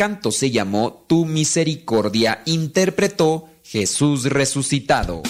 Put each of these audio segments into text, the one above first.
canto se llamó Tu misericordia, interpretó Jesús resucitado.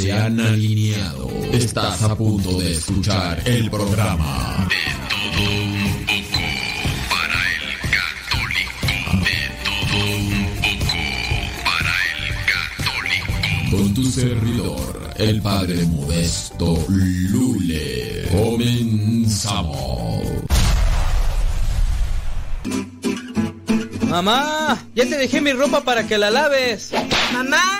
Se han alineado. Estás a punto de escuchar el programa de todo un poco para el católico. De todo un poco para el católico. Con tu servidor, el padre modesto Lule. Comenzamos. Mamá, ya te dejé mi ropa para que la laves. Mamá,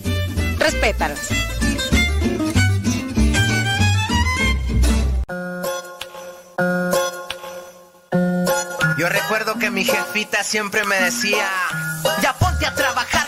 Respétalas. Yo recuerdo que mi jefita siempre me decía, ya ponte a trabajar,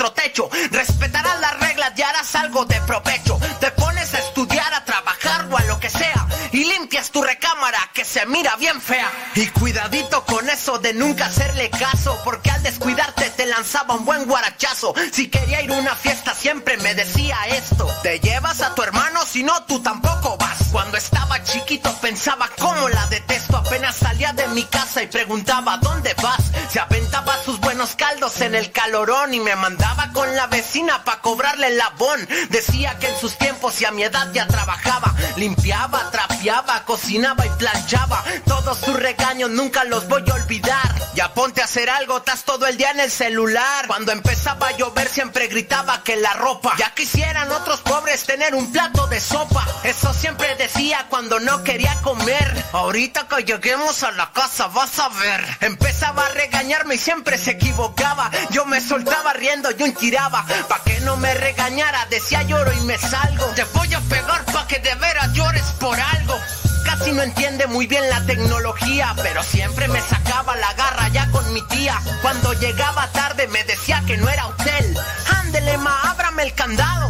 techo. Respetarás las reglas y harás algo de provecho. Te pones a estudiar, a trabajar o a lo que sea y limpias tu recámara que se mira bien fea. Y cuidadito con eso de nunca hacerle caso porque al descuidarte te lanzaba un buen guarachazo. Si quería ir a una fiesta siempre me decía esto. Te llevas a tu hermano si no tú tampoco vas. Cuando estaba chiquito pensaba cómo la detesto. Apenas salía de mi casa y preguntaba ¿dónde vas? Se aventaba sus caldos en el calorón y me mandaba con la vecina pa' cobrarle el labón. Decía que en sus tiempos y a mi edad ya trabajaba. Limpiaba, trapeaba, cocinaba y planchaba. Todos sus regaños nunca los voy a olvidar. Ya ponte a hacer algo, estás todo el día en el celular. Cuando empezaba a llover siempre gritaba que la ropa. Ya quisieran otros pobres tener un plato de sopa. Eso siempre decía cuando no quería comer. Ahorita que lleguemos a la casa vas a ver. Empezaba a regañarme y siempre se Yo me soltaba riendo y un tiraba. Pa' que no me regañara, decía lloro y me salgo. Te voy a pegar pa' que de veras llores por algo. Casi no entiende muy bien la tecnología, pero siempre me sacaba la garra ya con mi tía. Cuando llegaba tarde me decía que no era hotel. Ándele ma, ábrame el candado.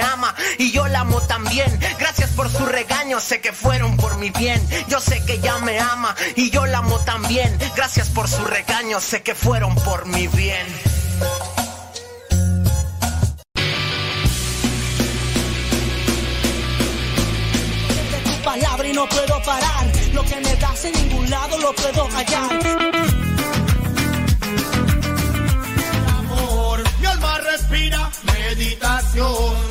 ama y yo la amo también. Gracias por su regaño, sé que fueron por mi bien. Yo sé que ya me ama y yo la amo también. Gracias por su regaño, sé que fueron por mi bien. palabra y no puedo parar. Lo que me das en ningún lado lo puedo hallar. amor. Mi alma respira meditación.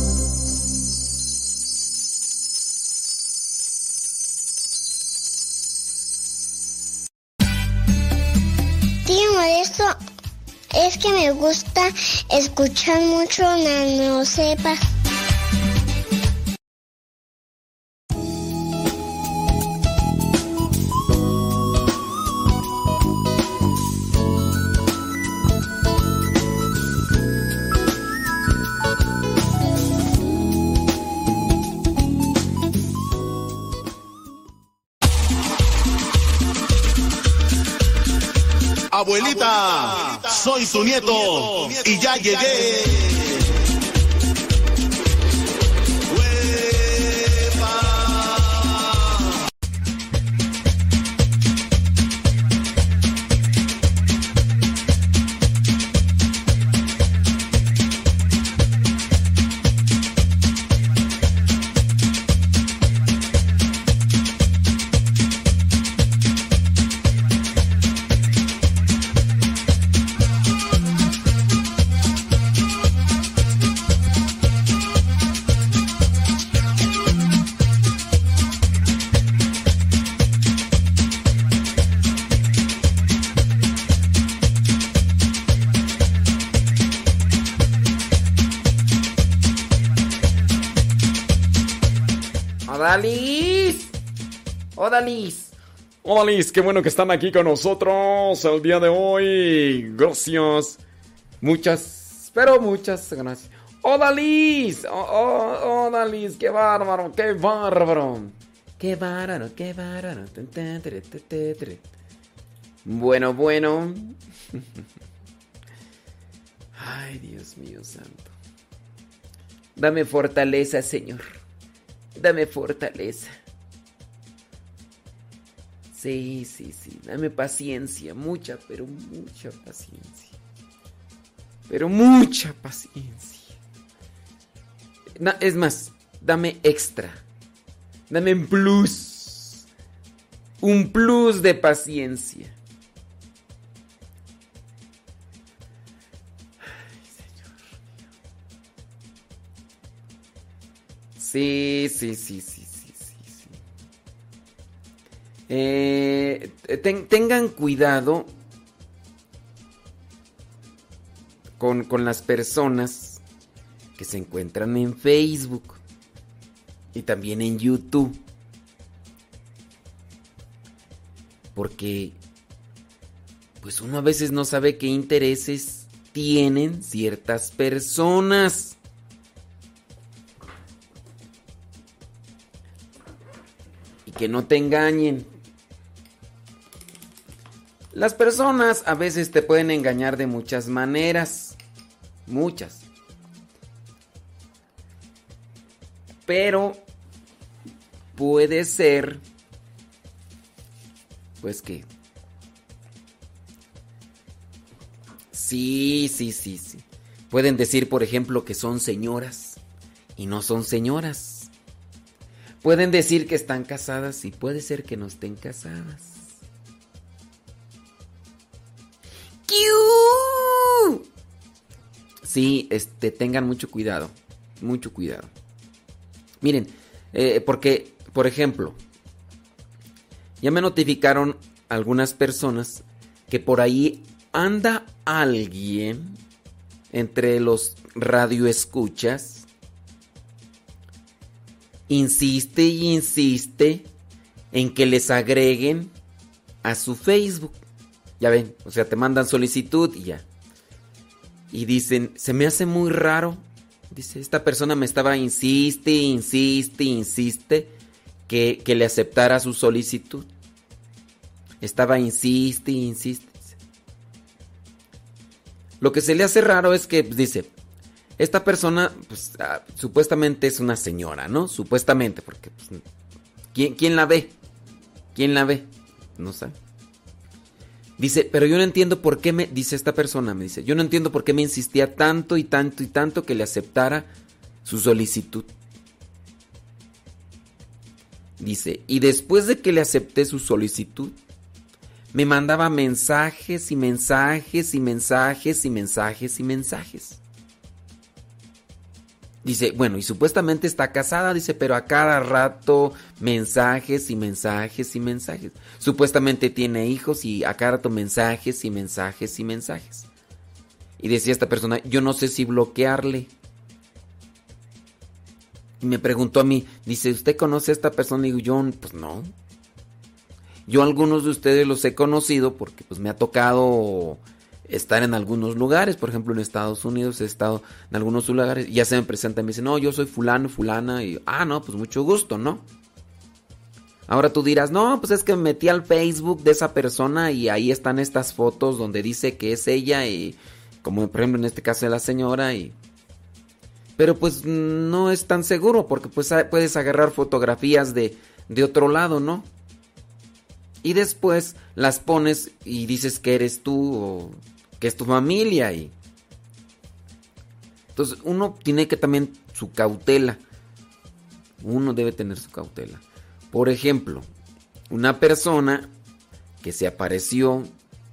Que me gusta escuchar mucho Nano Sepa. Soy su nieto y ya llegué. ¡Odalis! Odalis, qué bueno que están aquí con nosotros el día de hoy. Gracias. Muchas, pero muchas gracias. ¡Odalis! ¡Oh, oh, Odalis! ¡Qué bárbaro! ¡Qué bárbaro! ¡Qué bárbaro! ¡Qué bárbaro! Bueno, bueno. Ay, Dios mío santo. Dame fortaleza, Señor. Dame fortaleza. Sí, sí, sí. Dame paciencia. Mucha, pero mucha paciencia. Pero mucha paciencia. Na- es más, dame extra. Dame un plus. Un plus de paciencia. Sí, sí, sí, sí. Eh, ten- tengan cuidado con, con las personas que se encuentran en Facebook y también en YouTube. Porque pues uno a veces no sabe qué intereses tienen ciertas personas. y que no te engañen. Las personas a veces te pueden engañar de muchas maneras. Muchas. Pero puede ser, pues que... Sí, sí, sí, sí. Pueden decir, por ejemplo, que son señoras y no son señoras. Pueden decir que están casadas y puede ser que no estén casadas. Sí, este, tengan mucho cuidado, mucho cuidado. Miren, eh, porque, por ejemplo, ya me notificaron algunas personas que por ahí anda alguien entre los radioescuchas, insiste y insiste en que les agreguen a su Facebook. Ya ven, o sea, te mandan solicitud y ya. Y dicen, se me hace muy raro. Dice, esta persona me estaba, insiste, insiste, insiste, que, que le aceptara su solicitud. Estaba, insiste, insiste. Lo que se le hace raro es que pues, dice, esta persona, pues, ah, supuestamente es una señora, ¿no? Supuestamente, porque, pues, ¿quién, ¿quién la ve? ¿Quién la ve? No sé. Dice, pero yo no entiendo por qué me, dice esta persona, me dice, yo no entiendo por qué me insistía tanto y tanto y tanto que le aceptara su solicitud. Dice, y después de que le acepté su solicitud, me mandaba mensajes y mensajes y mensajes y mensajes y mensajes. Dice, bueno, y supuestamente está casada, dice, pero a cada rato mensajes y mensajes y mensajes. Supuestamente tiene hijos y a cada rato mensajes y mensajes y mensajes. Y decía esta persona, yo no sé si bloquearle. Y me preguntó a mí, dice, ¿usted conoce a esta persona? Y digo, yo, pues no. Yo algunos de ustedes los he conocido porque pues me ha tocado estar en algunos lugares, por ejemplo en Estados Unidos he estado en algunos lugares ya se me presentan y me dicen, no, yo soy fulano, fulana, y ah, no, pues mucho gusto, ¿no? Ahora tú dirás, no, pues es que me metí al Facebook de esa persona y ahí están estas fotos donde dice que es ella y como por ejemplo en este caso de la señora y... Pero pues no es tan seguro porque pues puedes agarrar fotografías de, de otro lado, ¿no? Y después las pones y dices que eres tú o que es tu familia y entonces uno tiene que también su cautela. Uno debe tener su cautela. Por ejemplo, una persona que se apareció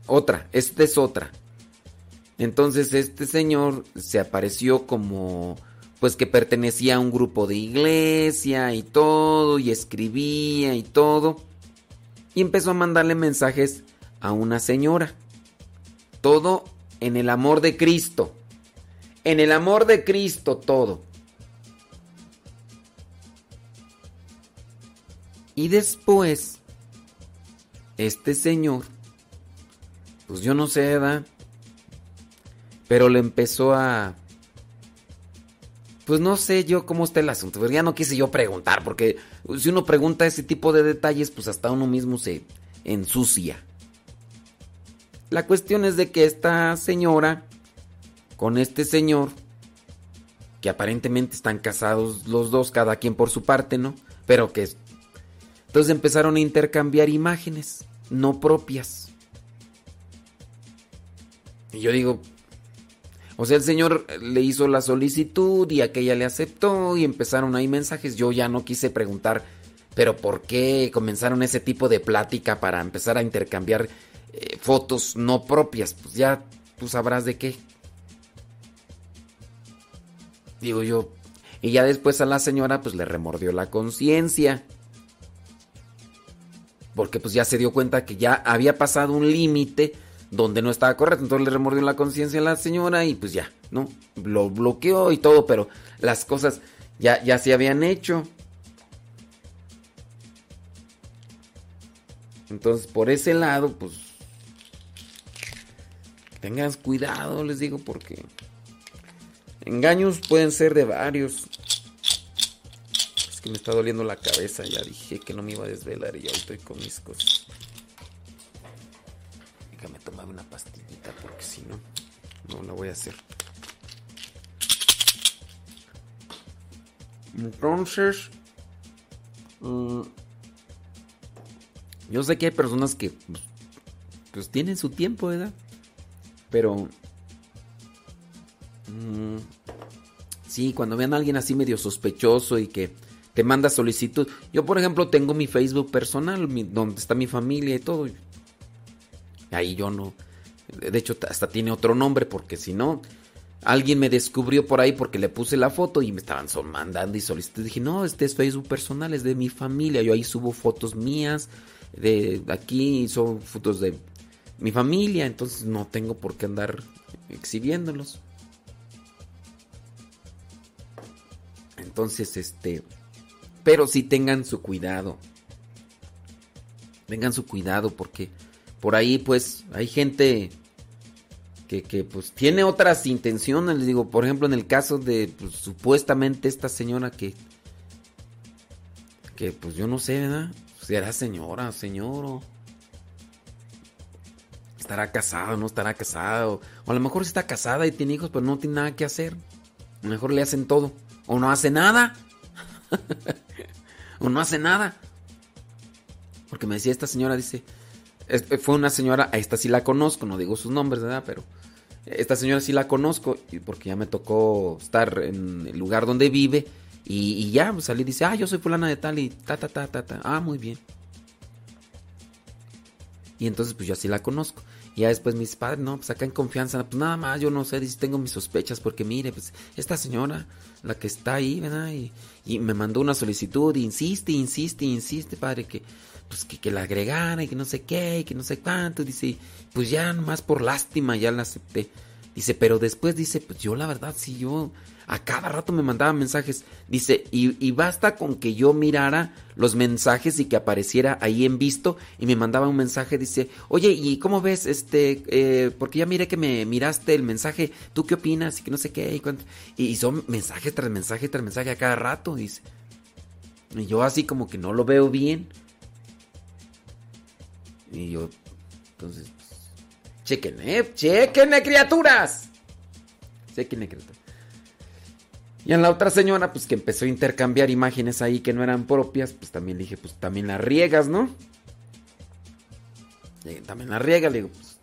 otra, esta es otra. Entonces este señor se apareció como pues que pertenecía a un grupo de iglesia y todo y escribía y todo y empezó a mandarle mensajes a una señora. Todo en el amor de Cristo. En el amor de Cristo todo. Y después, este señor, pues yo no sé, edad, pero le empezó a pues no sé yo cómo está el asunto, pero ya no quise yo preguntar, porque si uno pregunta ese tipo de detalles, pues hasta uno mismo se ensucia. La cuestión es de que esta señora, con este señor, que aparentemente están casados los dos, cada quien por su parte, ¿no? Pero que... Entonces empezaron a intercambiar imágenes no propias. Y yo digo, o sea, el señor le hizo la solicitud y aquella le aceptó y empezaron ahí mensajes. Yo ya no quise preguntar, pero ¿por qué comenzaron ese tipo de plática para empezar a intercambiar eh, fotos no propias? Pues ya tú sabrás de qué. Digo yo. Y ya después a la señora pues le remordió la conciencia. Porque pues ya se dio cuenta que ya había pasado un límite donde no estaba correcto. Entonces le remordió la conciencia a la señora y pues ya, ¿no? Lo bloqueó y todo, pero las cosas ya, ya se habían hecho. Entonces, por ese lado, pues... Tengan cuidado, les digo, porque... Engaños pueden ser de varios. Es que me está doliendo la cabeza, ya dije que no me iba a desvelar y ya estoy con mis cosas. Déjame tomar una pastillita porque si no, no la voy a hacer. Entonces, mm, yo sé que hay personas que pues, pues tienen su tiempo, ¿verdad? Pero Mm, sí, cuando vean a alguien así medio sospechoso y que te manda solicitud. Yo, por ejemplo, tengo mi Facebook personal, donde está mi familia y todo. Ahí yo no. De hecho, hasta tiene otro nombre, porque si no, alguien me descubrió por ahí porque le puse la foto y me estaban mandando y solicitando. Dije, no, este es Facebook personal, es de mi familia. Yo ahí subo fotos mías, de aquí son fotos de mi familia, entonces no tengo por qué andar exhibiéndolos. Entonces, este. Pero sí tengan su cuidado. Tengan su cuidado porque por ahí, pues, hay gente que, que, pues tiene otras intenciones. Les digo, por ejemplo, en el caso de pues, supuestamente esta señora que. Que pues yo no sé, ¿verdad? Será señora, señor o. Estará casada, no estará casado. O a lo mejor está casada y tiene hijos, pero no tiene nada que hacer. A lo mejor le hacen todo. O no hace nada. o no hace nada. Porque me decía esta señora, dice, es- fue una señora, a esta sí la conozco, no digo sus nombres, ¿verdad? Pero esta señora sí la conozco, porque ya me tocó estar en el lugar donde vive, y, y ya pues, salí y dice, ah, yo soy fulana de tal, y ta, ta, ta, ta, ta, ah, muy bien. Y entonces pues yo así la conozco. Y ya después mis padres, no, pues acá en confianza, pues nada más, yo no sé, dice, tengo mis sospechas, porque mire, pues esta señora, la que está ahí, ¿verdad? Y, y me mandó una solicitud, insiste, insiste, insiste, padre, que pues que, que la agregara y que no sé qué, y que no sé cuánto, dice, pues ya nomás por lástima ya la acepté. Dice, pero después dice, pues yo la verdad, sí, yo a cada rato me mandaba mensajes. Dice, y, basta con que yo mirara los mensajes y que apareciera ahí en visto y me mandaba un mensaje, dice, oye, ¿y cómo ves? Este, eh, porque ya miré que me miraste el mensaje, ¿tú qué opinas? Y que no sé qué, y, son mensaje tras mensaje tras mensaje a cada rato, dice. Y yo así como que no lo veo bien. Y yo, entonces, pues, chequenle, chequenle, criaturas. Chequenle, criaturas. Y en la otra señora, pues que empezó a intercambiar imágenes ahí que no eran propias, pues también le dije, pues también las riegas, ¿no? También las riegas, le digo, pues.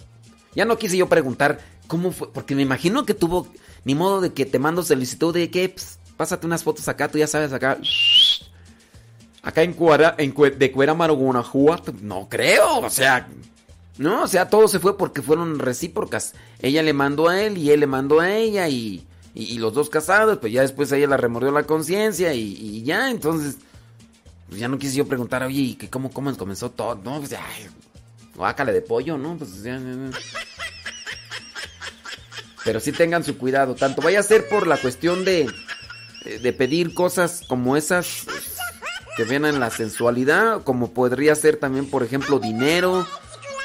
Ya no quise yo preguntar cómo fue, porque me imagino que tuvo, ni modo de que te mando solicitud de que, pues, pásate unas fotos acá, tú ya sabes, acá. Acá en, Cuara, en Cue- de Cuerámaro, Guanajuato, no creo, o sea, no, o sea, todo se fue porque fueron recíprocas. Ella le mandó a él y él le mandó a ella y, y, los dos casados, pues ya después ella la remordió la conciencia y, ya, entonces, pues ya no quise yo preguntar, oye, ¿y que cómo, cómo comenzó todo? No, pues ya, guácale de pollo, ¿no? Pues ya, ya, ya. Pero sí tengan su cuidado, tanto vaya a ser por la cuestión de, de pedir cosas como esas que ven en la sensualidad, como podría ser también, por ejemplo, dinero,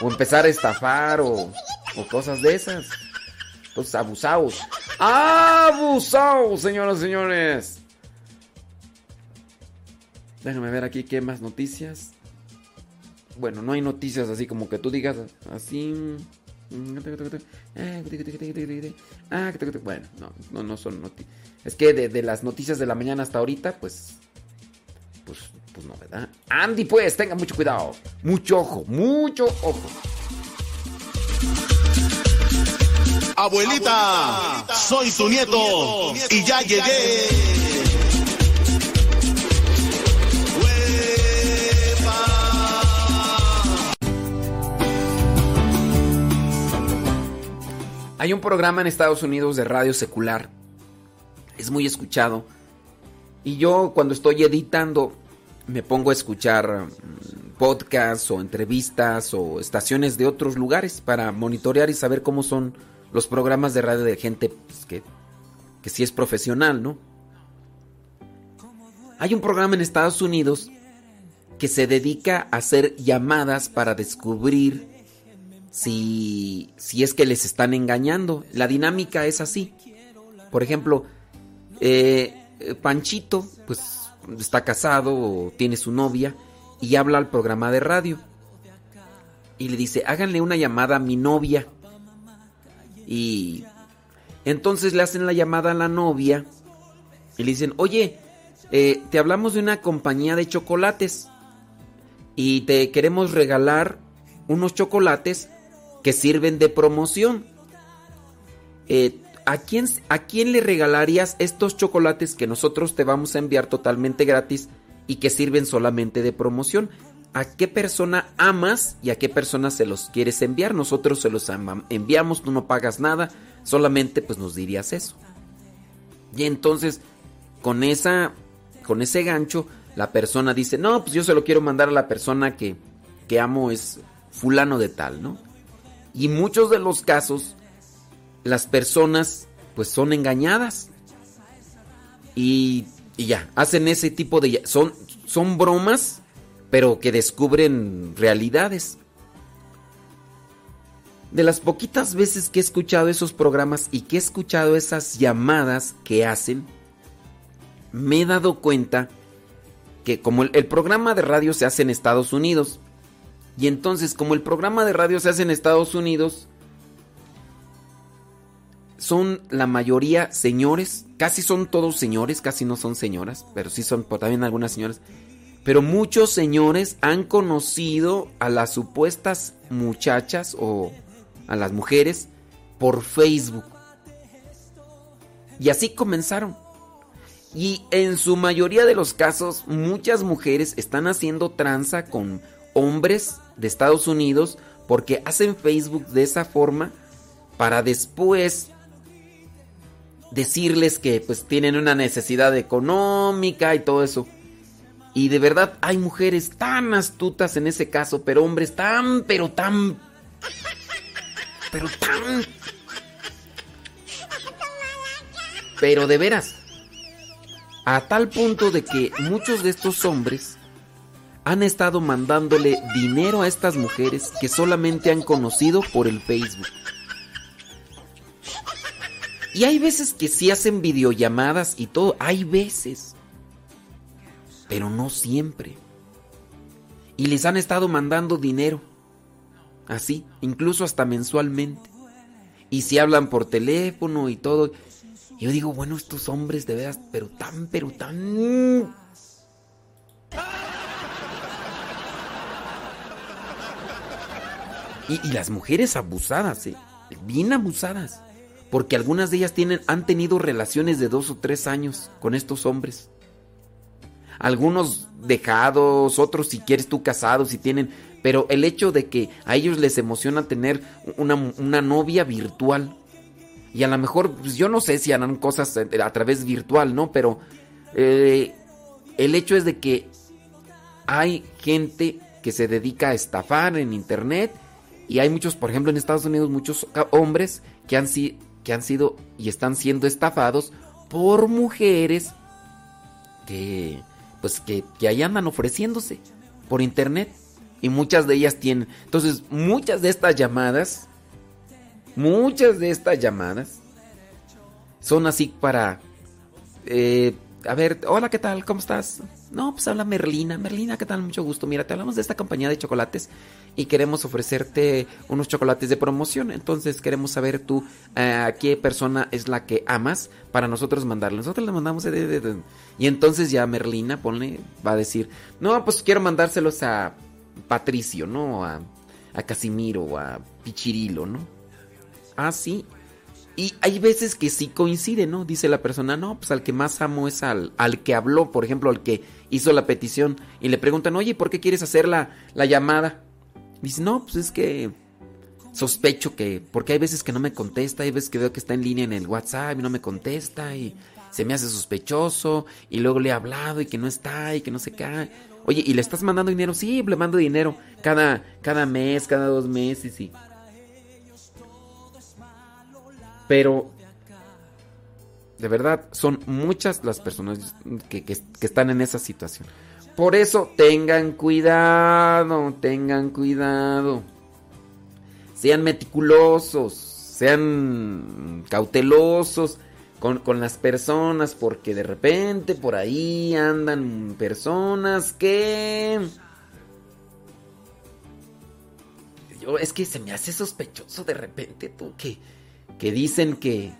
o empezar a estafar, o, o cosas de esas. Entonces, abusados. ¡Abusados, señoras y señores! Déjame ver aquí qué más noticias. Bueno, no hay noticias así como que tú digas así. Bueno, no, no, no son noticias. Es que de, de las noticias de la mañana hasta ahorita, pues pues, pues no, ¿verdad? Andy, pues, tenga mucho cuidado. Mucho ojo, mucho ojo. Abuelita, soy tu nieto y ya llegué. Hay un programa en Estados Unidos de radio secular. Es muy escuchado. Y yo cuando estoy editando me pongo a escuchar mm, podcasts o entrevistas o estaciones de otros lugares para monitorear y saber cómo son los programas de radio de gente pues, que, que sí es profesional, ¿no? Hay un programa en Estados Unidos que se dedica a hacer llamadas para descubrir si, si es que les están engañando. La dinámica es así. Por ejemplo, eh, Panchito, pues está casado o tiene su novia y habla al programa de radio. Y le dice, háganle una llamada a mi novia. Y entonces le hacen la llamada a la novia y le dicen, oye, eh, te hablamos de una compañía de chocolates y te queremos regalar unos chocolates que sirven de promoción. Eh, ¿a quién, ¿a quién le regalarías estos chocolates que nosotros te vamos a enviar totalmente gratis y que sirven solamente de promoción? ¿A qué persona amas y a qué persona se los quieres enviar? Nosotros se los enviamos, tú no pagas nada, solamente pues nos dirías eso. Y entonces, con esa con ese gancho, la persona dice, "No, pues yo se lo quiero mandar a la persona que que amo es fulano de tal, ¿no?" Y muchos de los casos las personas pues son engañadas. Y, y ya, hacen ese tipo de son son bromas pero que descubren realidades. De las poquitas veces que he escuchado esos programas y que he escuchado esas llamadas que hacen, me he dado cuenta que como el, programa de radio se hace en Estados Unidos, y entonces como el programa de radio se hace en Estados Unidos, son la mayoría señores, casi son todos señores, casi no son señoras, pero sí son también algunas señoras pero muchos señores han conocido a las supuestas muchachas o a las mujeres por Facebook. Y así comenzaron. Y en su mayoría de los casos, muchas mujeres están haciendo tranza con hombres de Estados Unidos porque hacen Facebook de esa forma para después decirles que pues tienen una necesidad económica y todo eso. Y de verdad hay mujeres tan astutas en ese caso, pero hombres tan, pero tan... Pero tan... Pero de veras. A tal punto de que muchos de estos hombres han estado mandándole dinero a estas mujeres que solamente han conocido por el Facebook. Y hay veces que sí hacen videollamadas y todo, hay veces pero no siempre. Y les han estado mandando dinero, así, incluso hasta mensualmente. Y si hablan por teléfono y todo, yo digo, bueno, estos hombres de veras, pero tan, pero tan... Y, las mujeres abusadas, ¿eh? bien abusadas, porque algunas de ellas tienen, han tenido relaciones de dos o tres años con estos hombres algunos dejados, otros si quieres tú casados, si tienen, pero el hecho de que a ellos les emociona tener una, novia virtual. Y a lo mejor, pues yo no sé si harán cosas a través virtual, ¿no? Pero eh, el hecho es de que hay gente que se dedica a estafar en internet y hay muchos, por ejemplo en Estados Unidos, muchos hombres que han, que han sido y están siendo estafados por mujeres que pues que, que ahí andan ofreciéndose por internet. Y muchas de ellas tienen. Entonces, muchas de estas llamadas, muchas de estas llamadas son así para... Eh, a ver, hola, ¿qué tal? ¿Cómo estás? No, pues habla Merlina. Merlina, ¿qué tal? Mucho gusto. Mira, te hablamos de esta compañía de chocolates y queremos ofrecerte unos chocolates de promoción. Entonces queremos saber tú eh, a qué persona es la que amas para nosotros mandarle. Nosotros le mandamos... y entonces ya Merlina, ponle, va a decir, no, pues quiero mandárselos a Patricio, ¿no? A, a Casimiro a Pichirilo, ¿no? Ah, sí. Y hay veces que sí coincide, ¿no? Dice la persona, no, pues al que más amo es al, al que habló, por ejemplo, al que hizo la petición. Y le preguntan, oye, ¿por qué quieres hacer la, la llamada? Dice, no, pues es que sospecho que, porque hay veces que no me contesta, hay veces que veo que está en línea en el WhatsApp y no me contesta y se me hace sospechoso y luego le he hablado y que no está y que no se cae. Oye, ¿y le estás mandando dinero? Sí, le mando dinero cada, cada mes, cada dos meses y... Pero de verdad son muchas las personas que, están en esa situación. Por eso tengan cuidado, tengan cuidado. Sean meticulosos, sean cautelosos con, con, las personas, porque de repente por ahí andan personas que... Yo, es que se me hace sospechoso de repente tú que que dicen que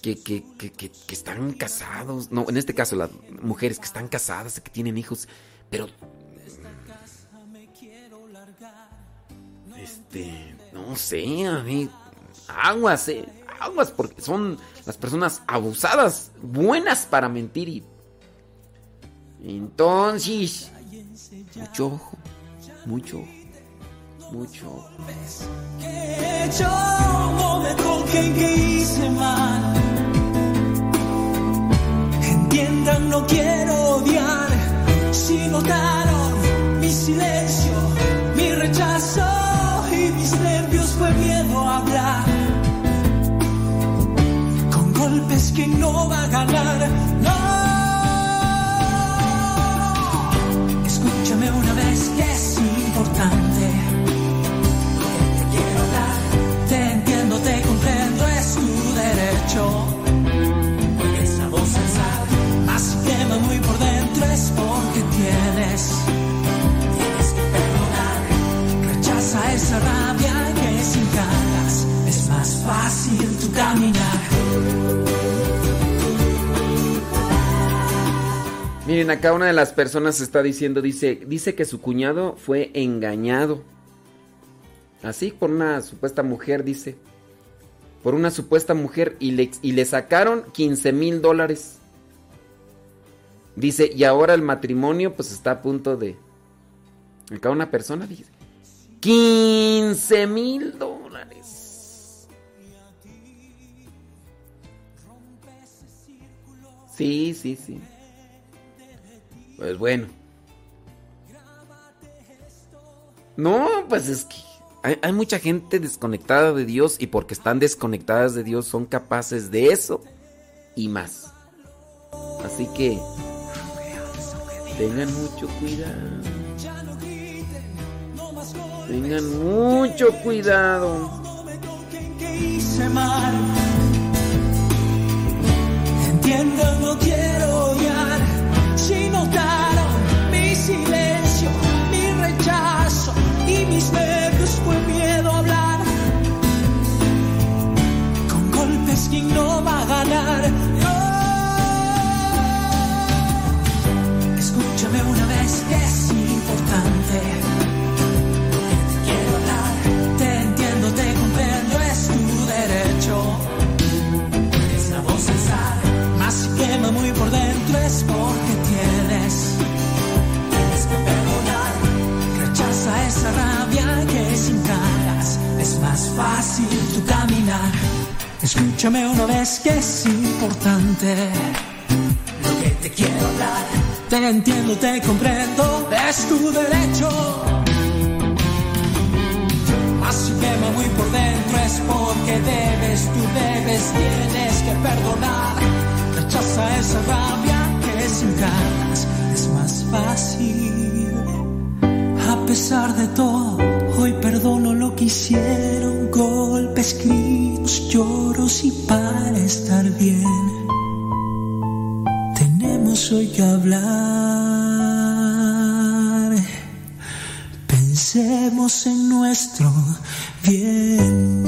que, que, que, están casados, no, en este caso las mujeres que están casadas, que tienen hijos, pero este, no sé, a mí Aguas, eh. Aguas, porque son las personas abusadas, buenas para mentir y. Entonces. Mucho ojo. Mucho ojo. Mucho. Entiendan, no quiero odiar. Si notaron mi silencio, mi rechazo y mis nervios fue miedo a hablar. Con golpes que no va a ganar. No. Escúchame una vez que es importante. Miren, acá una de las personas está diciendo, dice, dice que su cuñado fue engañado. Así, por una supuesta mujer, dice. Por una supuesta mujer y le, y le sacaron 15 mil dólares. Dice, y ahora el matrimonio pues está a punto de... Acá una persona dice, 15 mil dólares. Sí, sí, sí. Pues bueno. No, pues es que hay, mucha gente desconectada de Dios y porque están desconectadas de Dios son capaces de eso y más. Así que tengan mucho cuidado. Tengan mucho cuidado. Entiendo, no quiero. Si notaron mi silencio, mi rechazo y mis nervios fue miedo a hablar. Con golpes quien no va a ganar. Escúchame una vez es importante. Te quiero hablar, te entiendo, te comprendo, es tu derecho. Es la voz alzar, más quema muy por dentro es porque fácil tu caminar. Escúchame una vez que es importante. Lo que te quiero hablar, te entiendo, te comprendo, es tu derecho. Más si quema muy por dentro es porque debes, tú debes, tienes que perdonar. Rechaza esa rabia que sin ganas es más fácil. A pesar de todo, perdono lo que hicieron, golpes, gritos, lloros y para estar bien. Tenemos hoy que hablar. Pensemos en nuestro bien.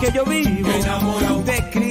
Que yo vivo. Enamorado. De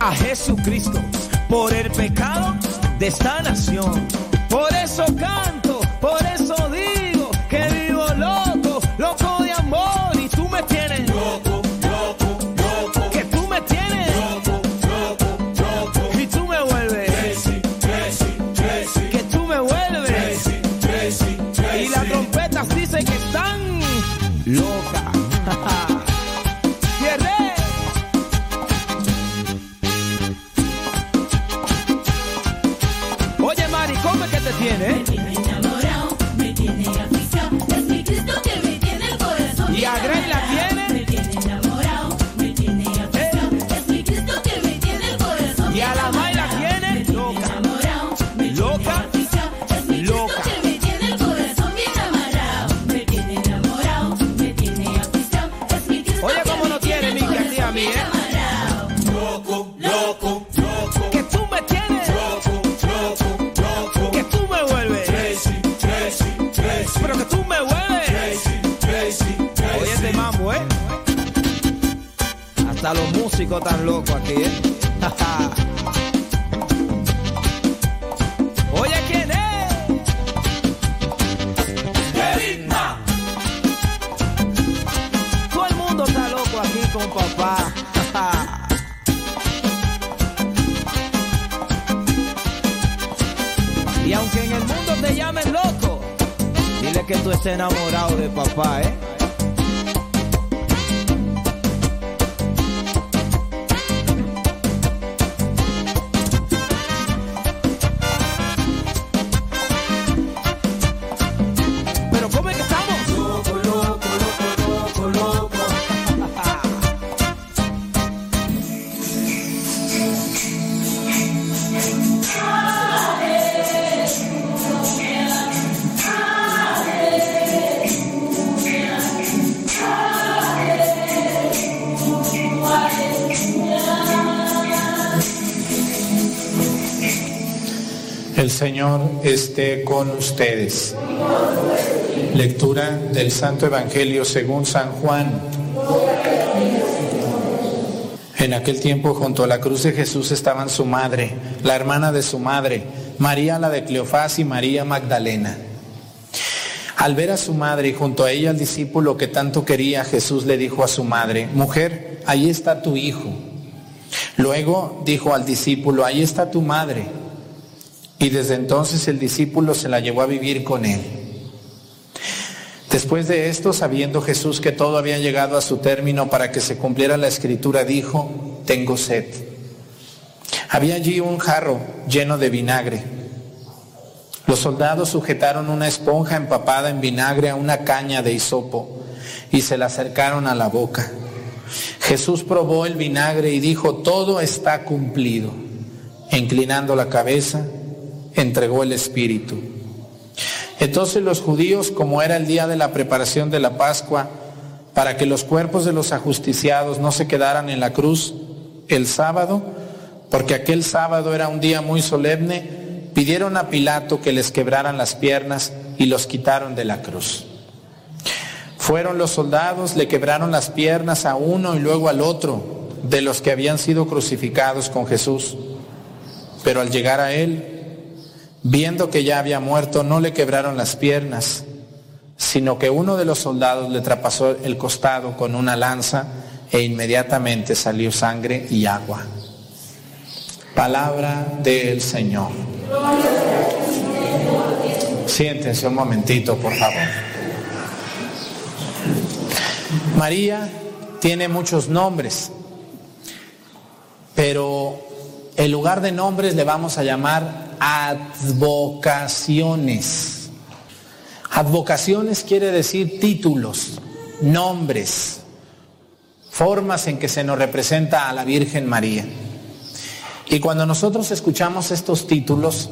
a Jesucristo por el pecado de esta nación. Por eso canto, Esté con ustedes. Lectura del Santo Evangelio según San Juan. En aquel tiempo junto a la cruz de Jesús estaban su madre, la hermana de su madre, María la de Cleofás y María Magdalena. Al ver a su madre y junto a ella al discípulo que tanto quería, Jesús le dijo a su madre, mujer, ahí está tu hijo. Luego dijo al discípulo, ahí está tu madre. Y desde entonces el discípulo se la llevó a vivir con él. Después de esto, sabiendo Jesús que todo había llegado a su término para que se cumpliera la escritura, dijo, tengo sed. Había allí un jarro lleno de vinagre. Los soldados sujetaron una esponja empapada en vinagre a una caña de hisopo y se la acercaron a la boca. Jesús probó el vinagre y dijo, todo está cumplido. Inclinando la cabeza, entregó el Espíritu. Entonces los judíos, como era el día de la preparación de la Pascua, para que los cuerpos de los ajusticiados no se quedaran en la cruz el sábado, porque aquel sábado era un día muy solemne, pidieron a Pilato que les quebraran las piernas y los quitaron de la cruz. Fueron los soldados, le quebraron las piernas a uno y luego al otro de los que habían sido crucificados con Jesús. Pero al llegar a él, viendo que ya había muerto, no le quebraron las piernas, sino que uno de los soldados le traspasó el costado con una lanza e inmediatamente salió sangre y agua. Palabra del Señor. Siéntense un momentito, por favor. María tiene muchos nombres, pero en lugar de nombres le vamos a llamar advocaciones. Advocaciones quiere decir títulos. nombres, formas en que se nos representa a la Virgen María. Y cuando nosotros escuchamos estos títulos,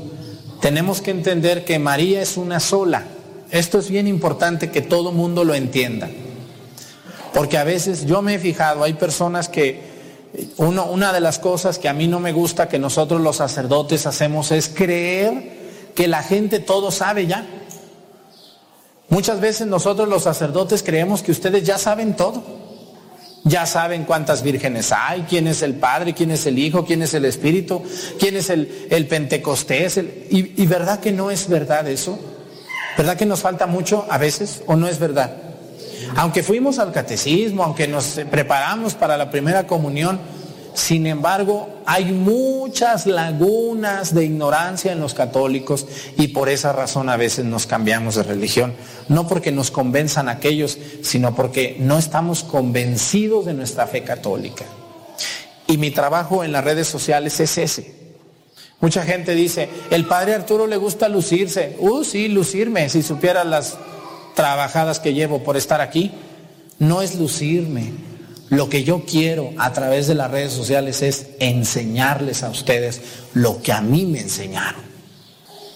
tenemos que entender que María es una sola. Esto es bien importante que todo mundo lo entienda. Porque a veces yo me he fijado, hay personas que uno, una de las cosas que a mí no me gusta que nosotros los sacerdotes hacemos es creer que la gente todo sabe ya. Muchas veces nosotros los sacerdotes creemos que ustedes ya saben todo. Ya saben cuántas vírgenes hay, quién es el Padre, quién es el Hijo, quién es el Espíritu, quién es el, Pentecostés. y verdad que no es verdad eso. ¿Verdad que nos falta mucho a veces o no es verdad? Aunque fuimos al catecismo, aunque nos preparamos para la primera comunión, sin embargo, hay muchas lagunas de ignorancia en los católicos y por esa razón a veces nos cambiamos de religión. No porque nos convenzan aquellos, sino porque no estamos convencidos de nuestra fe católica. Y mi trabajo en las redes sociales es ese. Mucha gente dice, el padre Arturo le gusta lucirse. Uh, sí, lucirme, si supiera las trabajadas que llevo por estar aquí. No es lucirme. Lo que yo quiero a través de las redes sociales es enseñarles a ustedes lo que a mí me enseñaron.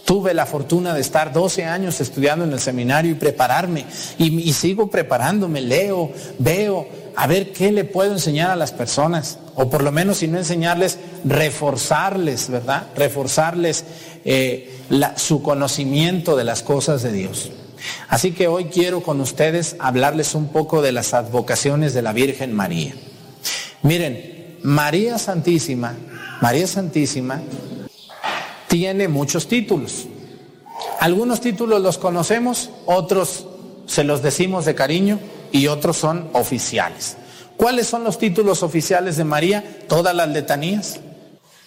Tuve la fortuna de estar 12 años estudiando en el seminario y prepararme. Y, sigo preparándome, leo, veo, a ver qué le puedo enseñar a las personas. O por lo menos si no enseñarles, reforzarles, ¿verdad? Reforzarles eh, su conocimiento de las cosas de Dios. Así que hoy quiero con ustedes hablarles un poco de las advocaciones de la Virgen María. Miren, María Santísima, María Santísima tiene muchos títulos. Algunos títulos los conocemos, otros se los decimos de cariño y otros son oficiales. ¿Cuáles son los títulos oficiales de María? Todas las letanías.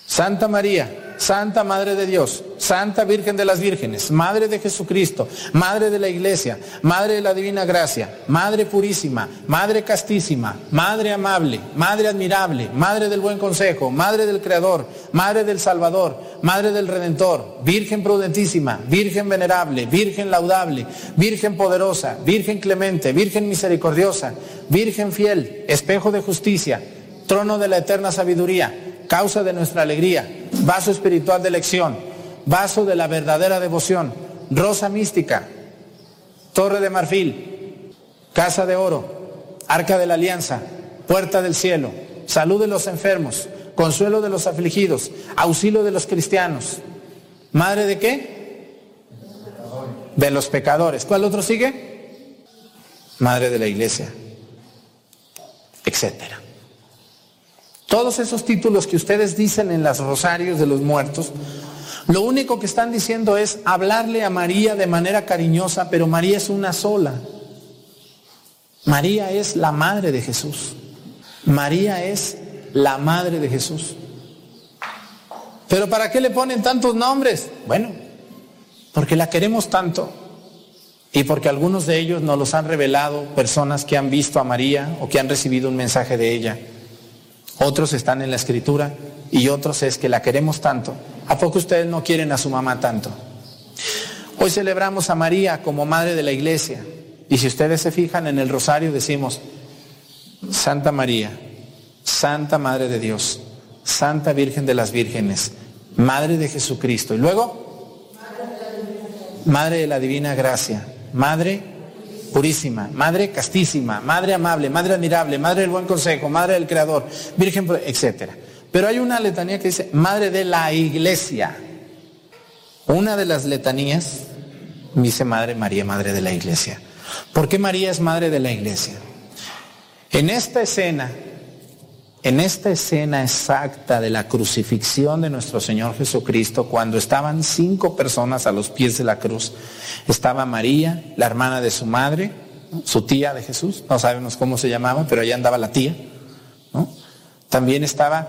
Santa María, Santa Madre de Dios, Santa Virgen de las Vírgenes, Madre de Jesucristo, Madre de la Iglesia, Madre de la Divina Gracia, Madre Purísima, Madre Castísima, Madre Amable, Madre Admirable, Madre del Buen Consejo, Madre del Creador, Madre del Salvador, Madre del Redentor, Virgen Prudentísima, Virgen Venerable, Virgen Laudable, Virgen Poderosa, Virgen Clemente, Virgen Misericordiosa, Virgen Fiel, Espejo de Justicia, Trono de la Eterna Sabiduría, causa de nuestra alegría, vaso espiritual de elección, vaso de la verdadera devoción, rosa mística, torre de marfil, casa de oro, arca de la alianza, puerta del cielo, salud de los enfermos, consuelo de los afligidos, auxilio de los cristianos. ¿Madre de qué? De los pecadores. ¿Cuál otro sigue? Madre de la iglesia, etcétera. Todos esos títulos que ustedes dicen en las rosarios de los muertos, lo único que están diciendo es hablarle a María de manera cariñosa, pero María es una sola. María es la madre de Jesús. María es la madre de Jesús. Pero ¿para qué le ponen tantos nombres? Bueno, porque la queremos tanto y porque algunos de ellos nos los han revelado personas que han visto a María o que han recibido un mensaje de ella. Otros están en la escritura y otros es que la queremos tanto. ¿A poco ustedes no quieren a su mamá tanto? Hoy celebramos a María como madre de la iglesia. Y si ustedes se fijan en el rosario decimos, Santa María, Santa Madre de Dios, Santa Virgen de las Vírgenes, Madre de Jesucristo. Y luego, Madre de la Divina Gracia, Madre purísima, Madre castísima, Madre amable, Madre admirable, Madre del buen consejo, Madre del Creador, Virgen, etc. Pero hay una letanía que dice Madre de la Iglesia. Una de las letanías dice Madre María, Madre de la Iglesia. ¿Por qué María es Madre de la Iglesia? En esta escena, en esta escena exacta de la crucifixión de nuestro Señor Jesucristo, cuando estaban cinco personas a los pies de la cruz, estaba María, la hermana de su madre, su tía de Jesús, no sabemos cómo se llamaba, pero allá andaba la tía. También estaba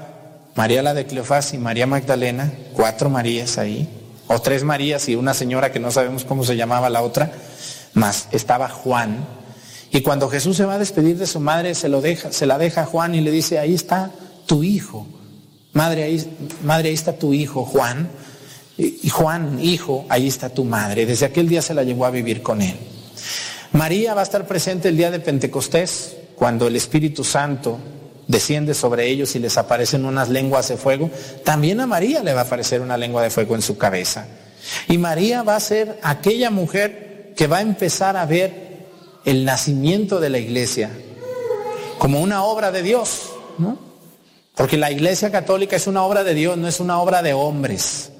María la de Cleofás y María Magdalena, cuatro Marías ahí, o tres Marías y una señora que no sabemos cómo se llamaba la otra, más estaba Juan, y cuando Jesús se va a despedir de su madre, se, lo deja, se la deja a Juan y le dice, ahí está tu hijo. Madre, ahí, madre, ahí está tu hijo, Juan. Y Juan, hijo, ahí está tu madre. Desde aquel día se la llevó a vivir con él. María va a estar presente el día de Pentecostés, cuando el Espíritu Santo desciende sobre ellos y les aparecen unas lenguas de fuego. También a María le va a aparecer una lengua de fuego en su cabeza. Y María va a ser aquella mujer que va a empezar a ver el nacimiento de la iglesia como una obra de Dios, ¿no? Porque la iglesia católica es una obra de Dios, no es una obra de hombres.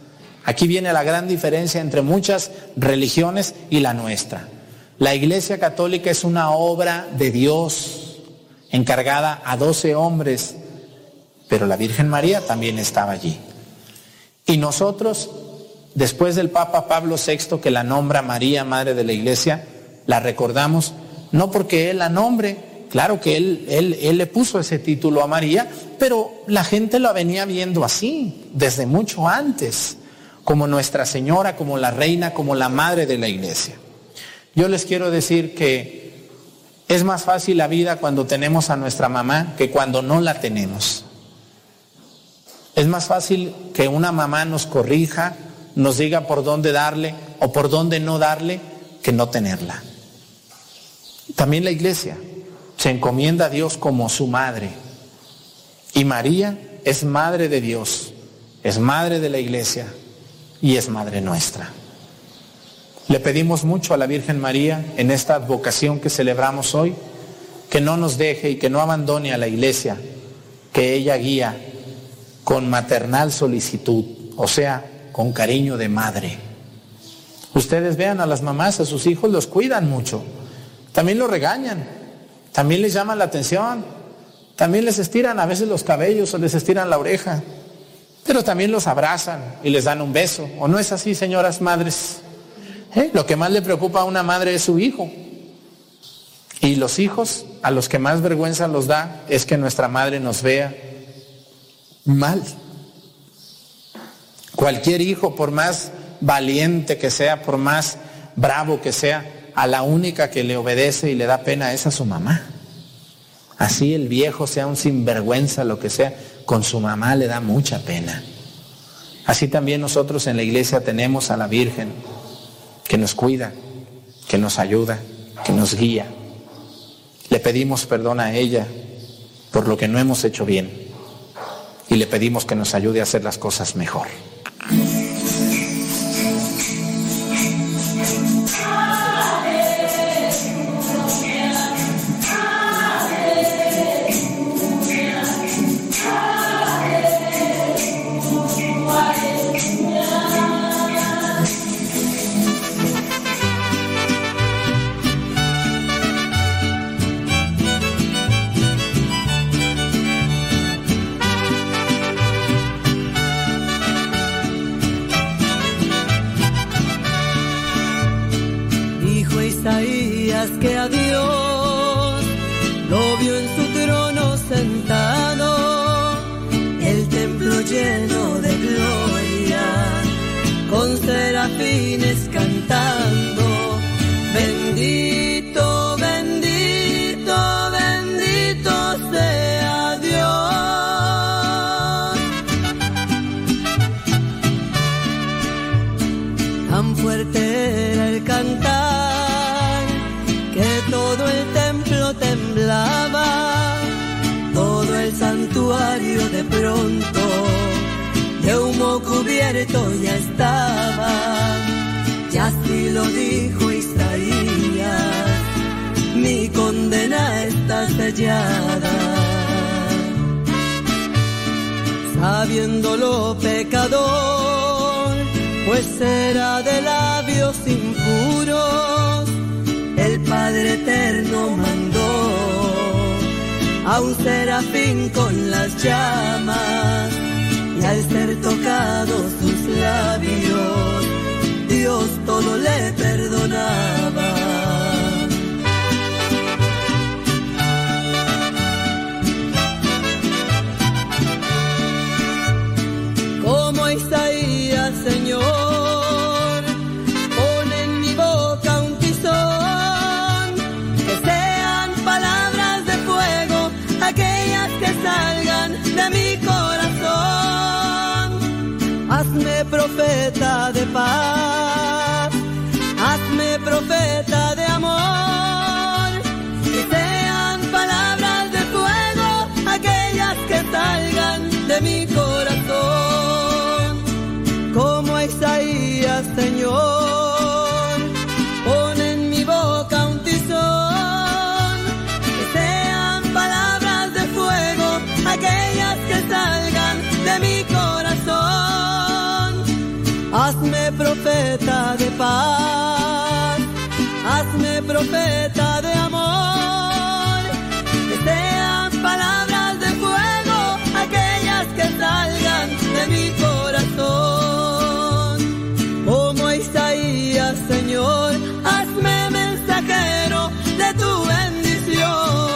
Aquí viene la gran diferencia entre muchas religiones y la nuestra. La iglesia católica es una obra de Dios, encargada a doce hombres, pero la Virgen María también estaba allí. Y nosotros, después del Papa Pablo VI, que la nombra María, Madre de la Iglesia, la recordamos no porque Él la nombre, Claro que él, él, él, le puso ese título a María, pero la gente la venía viendo así, desde mucho antes, como Nuestra Señora, como la Reina, como la Madre de la Iglesia. Yo les quiero decir que es más fácil la vida cuando tenemos a nuestra mamá que cuando no la tenemos. Es más fácil que una mamá nos corrija, nos diga por dónde darle o por dónde no darle, que no tenerla. También la iglesia se encomienda a Dios como su madre. Y María es madre de Dios, es madre de la iglesia y es madre nuestra. Le pedimos mucho a la Virgen María en esta vocación que celebramos hoy, que no nos deje y que no abandone a la iglesia, que ella guía con maternal solicitud, o sea, con cariño de madre. Ustedes vean a las mamás, a sus hijos los cuidan mucho, también los regañan, también les llaman la atención, también les estiran a veces los cabellos o les estiran la oreja, pero también los abrazan y les dan un beso. ¿O no es así, señoras madres? ¿Eh? Lo que más le preocupa a una madre es su hijo. Y los hijos a los que más vergüenza los da es que nuestra madre nos vea mal. Cualquier hijo, por más valiente que sea, por más bravo que sea, a la única que le obedece y le da pena es a su mamá. Así el viejo sea un sinvergüenza, lo que sea, con su mamá le da mucha pena. Así también nosotros en la iglesia tenemos a la Virgen que nos cuida, que nos ayuda, que nos guía. Le pedimos perdón a ella por lo que no hemos hecho bien y le pedimos que nos ayude a hacer las cosas mejor. Condena está sellada. Sabiéndolo pecador, pues era de labios impuros, el Padre Eterno mandó a un serafín con las llamas, y al ser tocados sus labios, Dios todo le perdonaba. De amor. Que sean palabras de fuego aquellas que salgan de mi corazón. Como Isaías, Señor, hazme mensajero de tu bendición.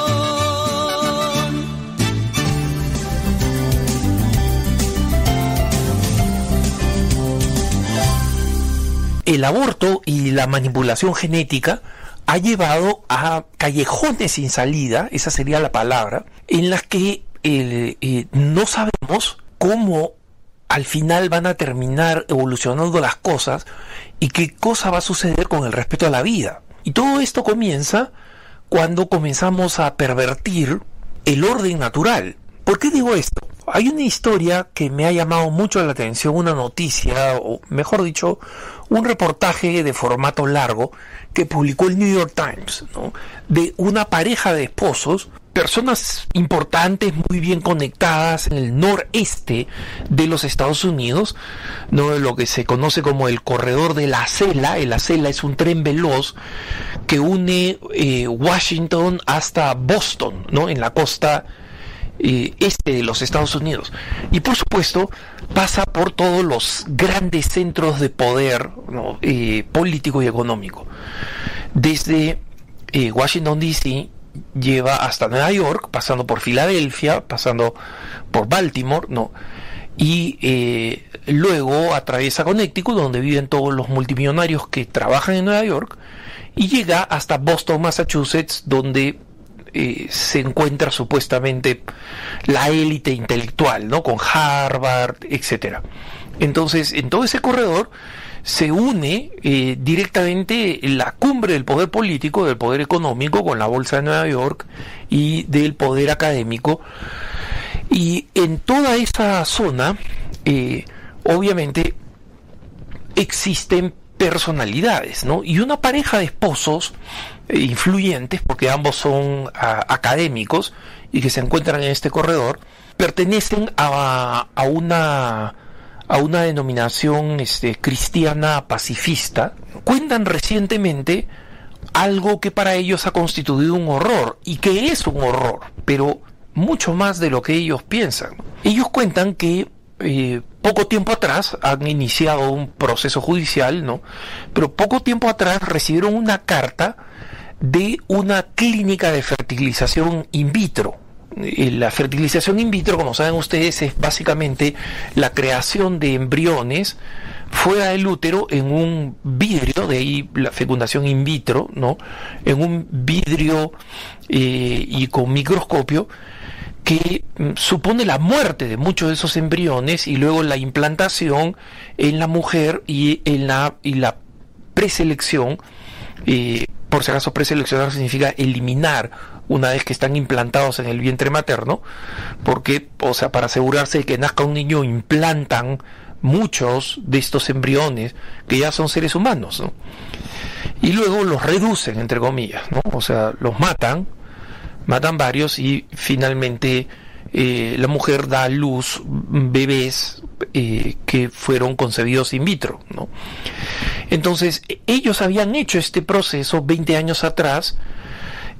el aborto y la manipulación genética ha llevado a callejones sin salida, esa sería la palabra, en las que eh, eh, no sabemos cómo al final van a terminar evolucionando las cosas y qué cosa va a suceder con el respeto a la vida. Y todo esto comienza cuando comenzamos a pervertir el orden natural. ¿Por qué digo esto? Hay una historia que me ha llamado mucho la atención, una noticia, o mejor dicho, un reportaje de formato largo que publicó el New York Times, de una pareja de esposos, personas importantes, muy bien conectadas en el noreste de los Estados Unidos, ¿no? lo que se conoce como el corredor de la Acela. El Acela es un tren veloz que une eh, Washington hasta Boston, ¿no? en la costa eh, este de los Estados Unidos. Y por supuesto pasa por todos los grandes centros de poder eh, político y económico. Desde eh, Washington, D.C., lleva hasta Nueva York, pasando por Filadelfia, pasando por Baltimore, ¿no? Y luego atraviesa Connecticut, donde viven todos los multimillonarios que trabajan en Nueva York, y llega hasta Boston, Massachusetts, donde eh, se encuentra supuestamente la élite intelectual, ¿no? Con Harvard, etcétera. Entonces, en todo ese corredor se une eh, directamente la cumbre del poder político, del poder económico, con la Bolsa de Nueva York y del poder académico. Y en toda esa zona, eh, obviamente, existen personalidades, ¿no? Y una pareja de esposos influyentes, porque ambos son a, académicos y que se encuentran en este corredor, pertenecen a, a una a una denominación este, cristiana pacifista, cuentan recientemente algo que para ellos ha constituido un horror y que es un horror, pero mucho más de lo que ellos piensan. Ellos cuentan que eh, poco tiempo atrás han iniciado un proceso judicial, ¿no? Pero poco tiempo atrás recibieron una carta de una clínica de fertilización in vitro. Eh, La fertilización in vitro, como saben ustedes, es básicamente la creación de embriones fuera del útero en un vidrio, de ahí la fecundación in vitro, ¿no? En un vidrio eh, y con microscopio que mm, supone la muerte de muchos de esos embriones y luego la implantación en la mujer y en la, y la preselección. eh, por si acaso preseleccionar significa eliminar una vez que están implantados en el vientre materno, porque, o sea, para asegurarse de que nazca un niño implantan muchos de estos embriones que ya son seres humanos, ¿no? Y luego los reducen, entre comillas, ¿no? O sea, los matan, matan varios y finalmente eh, la mujer da a luz bebés eh, que fueron concebidos in vitro, ¿no? Entonces, ellos habían hecho este proceso 20 años atrás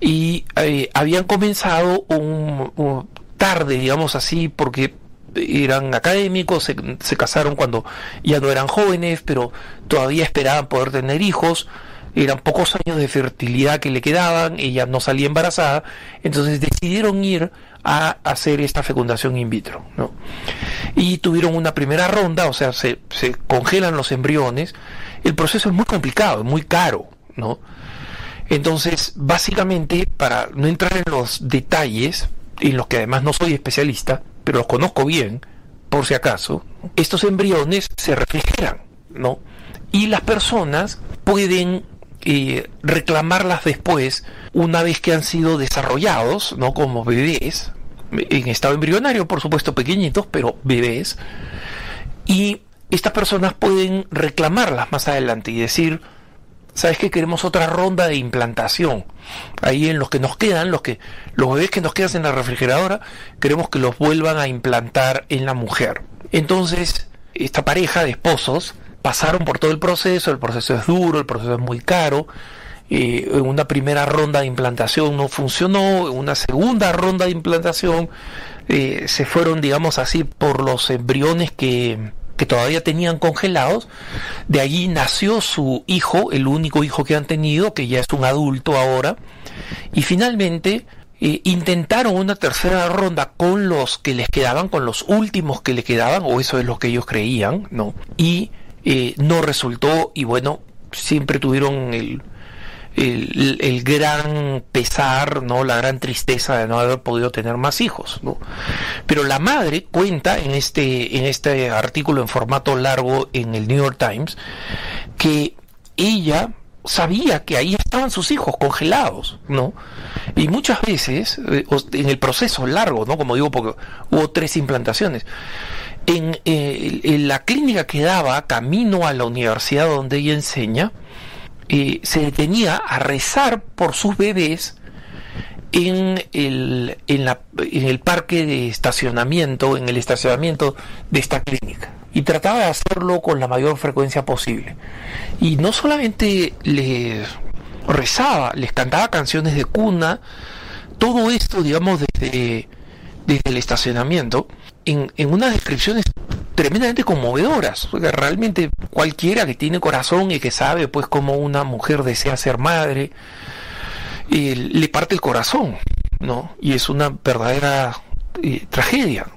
y eh, habían comenzado un, un- tarde, digamos así, porque eran académicos, se, se casaron cuando ya no eran jóvenes, pero todavía esperaban poder tener hijos, eran pocos años de fertilidad que le quedaban, ella no salía embarazada, entonces decidieron ir a hacer esta fecundación in vitro, ¿no? Y tuvieron una primera ronda, o sea, se, congelan los embriones, el proceso es muy complicado, es muy caro, ¿no? Entonces, básicamente, para no entrar en los detalles, en los que además no soy especialista, pero los conozco bien, por si acaso, estos embriones se refrigeran, ¿no? Y las personas pueden eh, reclamarlas después, una vez que han sido desarrollados, ¿no? Como bebés, en estado embrionario, por supuesto, pequeñitos, pero bebés. Y estas personas pueden reclamarlas más adelante y decir, ¿sabes que queremos otra ronda de implantación? Ahí en los que nos quedan, los que los bebés que nos quedan en la refrigeradora, queremos que los vuelvan a implantar en la mujer. Entonces, esta pareja de esposos pasaron por todo el proceso, el proceso es duro, el proceso es muy caro. En una primera ronda de implantación no funcionó, en una segunda ronda de implantación eh, se fueron, digamos así, por los embriones que, que todavía tenían congelados. De allí nació su hijo, el único hijo que han tenido, que ya es un adulto ahora. Y finalmente eh, intentaron una tercera ronda con los que les quedaban, con los últimos que le quedaban, o eso es lo que ellos creían, ¿no? Y eh, no resultó, y bueno, siempre tuvieron el, el, gran pesar, ¿no? la gran tristeza de no haber podido tener más hijos. ¿no? Pero la madre cuenta en este, en este artículo en formato largo en el New York Times que ella sabía que ahí estaban sus hijos congelados, ¿no? Y muchas veces, eh, en el proceso largo, ¿no? Como digo, porque hubo tres implantaciones, en, eh, en la clínica que daba camino a la universidad donde ella enseña, eh, se detenía a rezar por sus bebés en el, en, la, en el parque de estacionamiento, en el estacionamiento de esta clínica. Y trataba de hacerlo con la mayor frecuencia posible. Y no solamente les rezaba, les cantaba canciones de cuna, todo esto, digamos, desde, desde el estacionamiento, en, en unas descripciones tremendamente conmovedoras. Porque realmente cualquiera que tiene corazón y que sabe pues cómo una mujer desea ser madre, le parte el corazón, ¿no? Y es una verdadera eh, tragedia.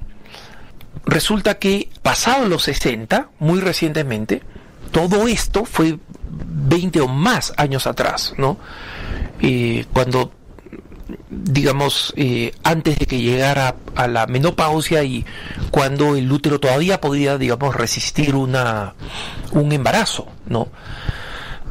Resulta que pasado los 60, muy recientemente, todo esto fue 20 o más años atrás, ¿no? Eh, cuando digamos, eh, antes de que llegara a la menopausia y cuando el útero todavía podía, digamos, resistir una, un embarazo, ¿no?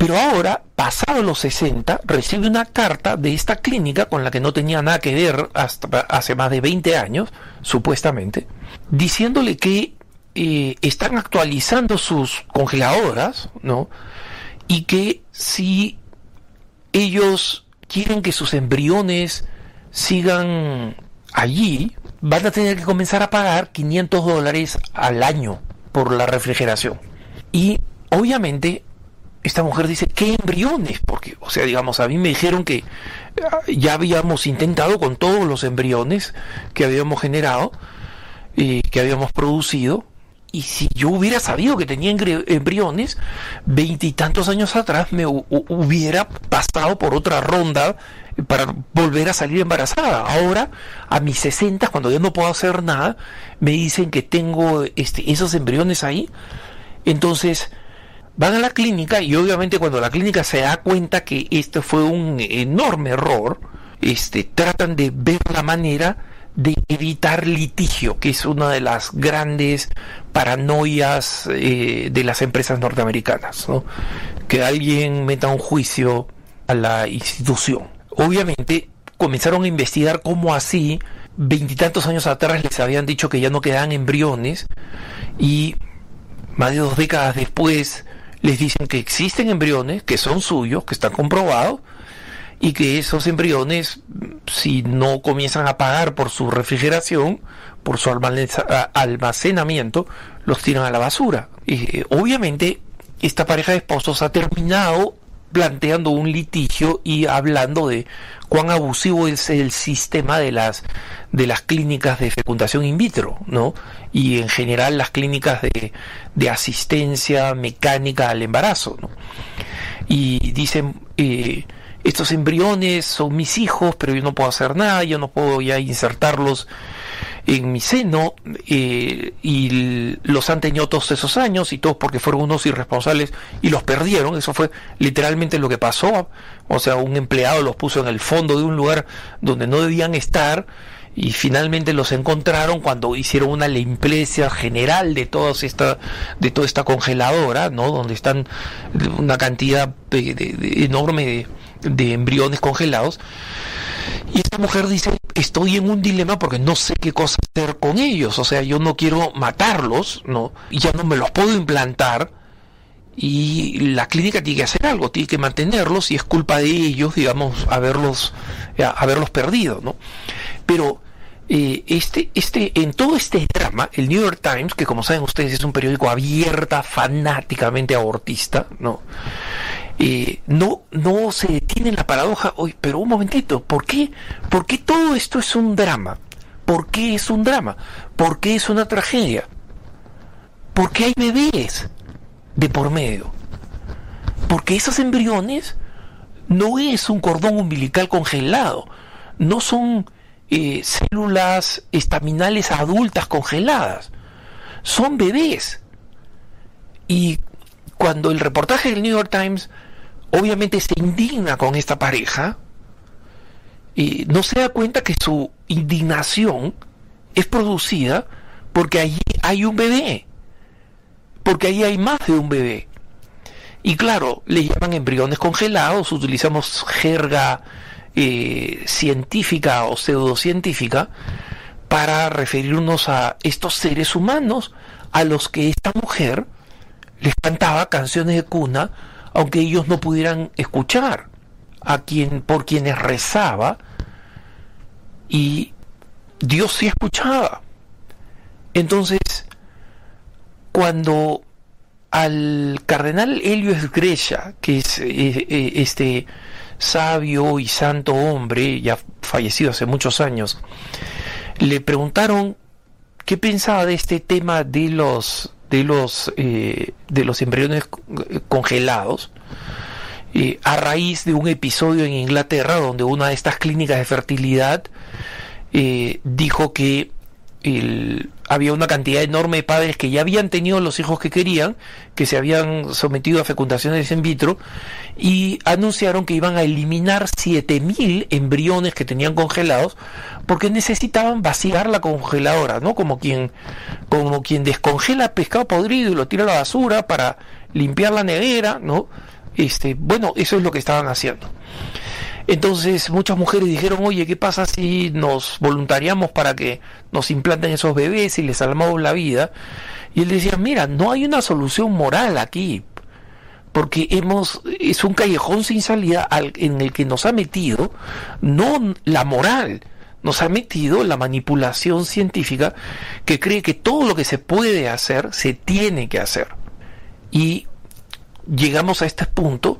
Pero ahora, pasado los 60, recibe una carta de esta clínica con la que no tenía nada que ver hasta hace más de 20 años, supuestamente, diciéndole que eh, están actualizando sus congeladoras, ¿no? Y que si ellos quieren que sus embriones sigan allí, van a tener que comenzar a pagar 500 dólares al año por la refrigeración. Y obviamente esta mujer dice, ¿qué embriones? Porque, o sea, digamos, a mí me dijeron que ya habíamos intentado con todos los embriones que habíamos generado, y que habíamos producido, y si yo hubiera sabido que tenía embriones, veintitantos años atrás me hubiera pasado por otra ronda para volver a salir embarazada. Ahora, a mis 60, cuando ya no puedo hacer nada, me dicen que tengo este, esos embriones ahí. Entonces, van a la clínica y obviamente cuando la clínica se da cuenta que este fue un enorme error, este, tratan de ver la manera de evitar litigio, que es una de las grandes paranoias eh, de las empresas norteamericanas, ¿no? que alguien meta un juicio a la institución. Obviamente comenzaron a investigar cómo así, veintitantos años atrás les habían dicho que ya no quedaban embriones y más de dos décadas después les dicen que existen embriones que son suyos, que están comprobados, y que esos embriones, si no comienzan a pagar por su refrigeración, por su almacenamiento, los tiran a la basura. Y, obviamente, esta pareja de esposos ha terminado planteando un litigio y hablando de cuán abusivo es el sistema de las de las clínicas de fecundación in vitro, ¿no? Y en general las clínicas de, de asistencia mecánica al embarazo, ¿no? Y dicen eh, estos embriones son mis hijos, pero yo no puedo hacer nada, yo no puedo ya insertarlos en mi seno eh, y los han tenido todos esos años y todos porque fueron unos irresponsables y los perdieron, eso fue literalmente lo que pasó, o sea, un empleado los puso en el fondo de un lugar donde no debían estar y finalmente los encontraron cuando hicieron una limpieza general de todas esta de toda esta congeladora, ¿no? Donde están una cantidad enorme de de embriones congelados. Y esta mujer dice, estoy en un dilema porque no sé qué cosa hacer con ellos. O sea, yo no quiero matarlos, ¿no? Ya no me los puedo implantar. y la clínica tiene que hacer algo, tiene que mantenerlos y es culpa de ellos, digamos, haberlos, eh, haberlos perdido, ¿no? Pero eh, este, este, en todo este drama, el New York Times, que como saben ustedes es un periódico abierta, fanáticamente abortista, ¿no? No, no se detiene en la paradoja, hoy, pero un momentito, ¿por qué? ¿Por qué todo esto es un drama? ¿Por qué es un drama? ¿Por qué es una tragedia? Porque hay bebés de por medio. Porque esos embriones no es un cordón umbilical congelado, no son eh, células estaminales adultas congeladas, son bebés. Y cuando el reportaje del New York Times obviamente se indigna con esta pareja, y no se da cuenta que su indignación es producida porque allí hay un bebé, porque ahí hay más de un bebé. Y claro, le llaman embriones congelados, utilizamos jerga eh, científica o pseudocientífica para referirnos a estos seres humanos a los que esta mujer les cantaba canciones de cuna, aunque ellos no pudieran escuchar, a quien, por quienes rezaba, y Dios sí escuchaba. Entonces, cuando al cardenal Helio Esgrecha, que es este sabio y santo hombre, ya fallecido hace muchos años, le preguntaron qué pensaba de este tema de los de los eh, de los embriones congelados eh, a raíz de un episodio en Inglaterra donde una de estas clínicas de fertilidad eh, dijo que el, había una cantidad enorme de padres que ya habían tenido los hijos que querían, que se habían sometido a fecundaciones in vitro y anunciaron que iban a eliminar 7000 embriones que tenían congelados porque necesitaban vaciar la congeladora, ¿no? Como quien como quien descongela pescado podrido y lo tira a la basura para limpiar la nevera, ¿no? Este, bueno, eso es lo que estaban haciendo. Entonces muchas mujeres dijeron, oye, ¿qué pasa si nos voluntariamos para que nos implanten esos bebés y les salvamos la vida? Y él decía, mira, no hay una solución moral aquí, porque hemos, es un callejón sin salida al, en el que nos ha metido, no la moral, nos ha metido la manipulación científica que cree que todo lo que se puede hacer, se tiene que hacer. Y llegamos a este punto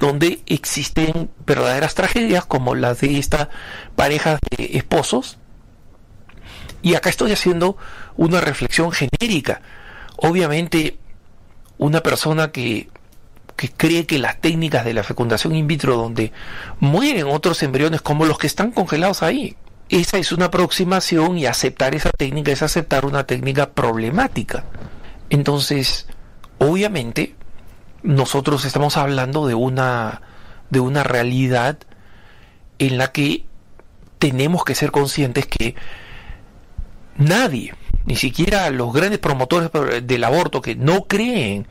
donde existen verdaderas tragedias como las de esta pareja de esposos. Y acá estoy haciendo una reflexión genérica. Obviamente, una persona que, que cree que las técnicas de la fecundación in vitro, donde mueren otros embriones como los que están congelados ahí, esa es una aproximación y aceptar esa técnica es aceptar una técnica problemática. Entonces, obviamente, nosotros estamos hablando de una, de una realidad en la que tenemos que ser conscientes que nadie, ni siquiera los grandes promotores del aborto que no creen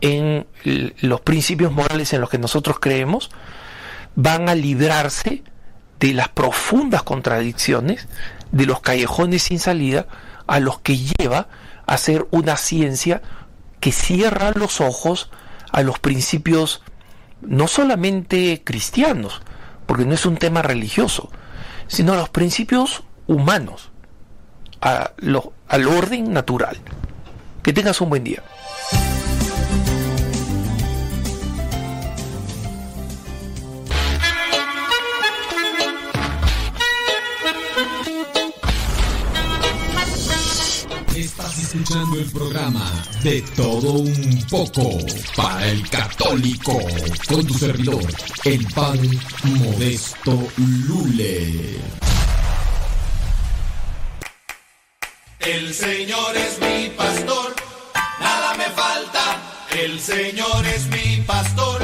en los principios morales en los que nosotros creemos, van a librarse de las profundas contradicciones, de los callejones sin salida a los que lleva a ser una ciencia que cierra los ojos a los principios no solamente cristianos, porque no es un tema religioso, sino a los principios humanos, a al orden natural. Que tengas un buen día. Escuchando el programa de todo un poco para el católico con tu servidor, el padre Modesto Lule. El Señor es mi pastor, nada me falta. El Señor es mi pastor,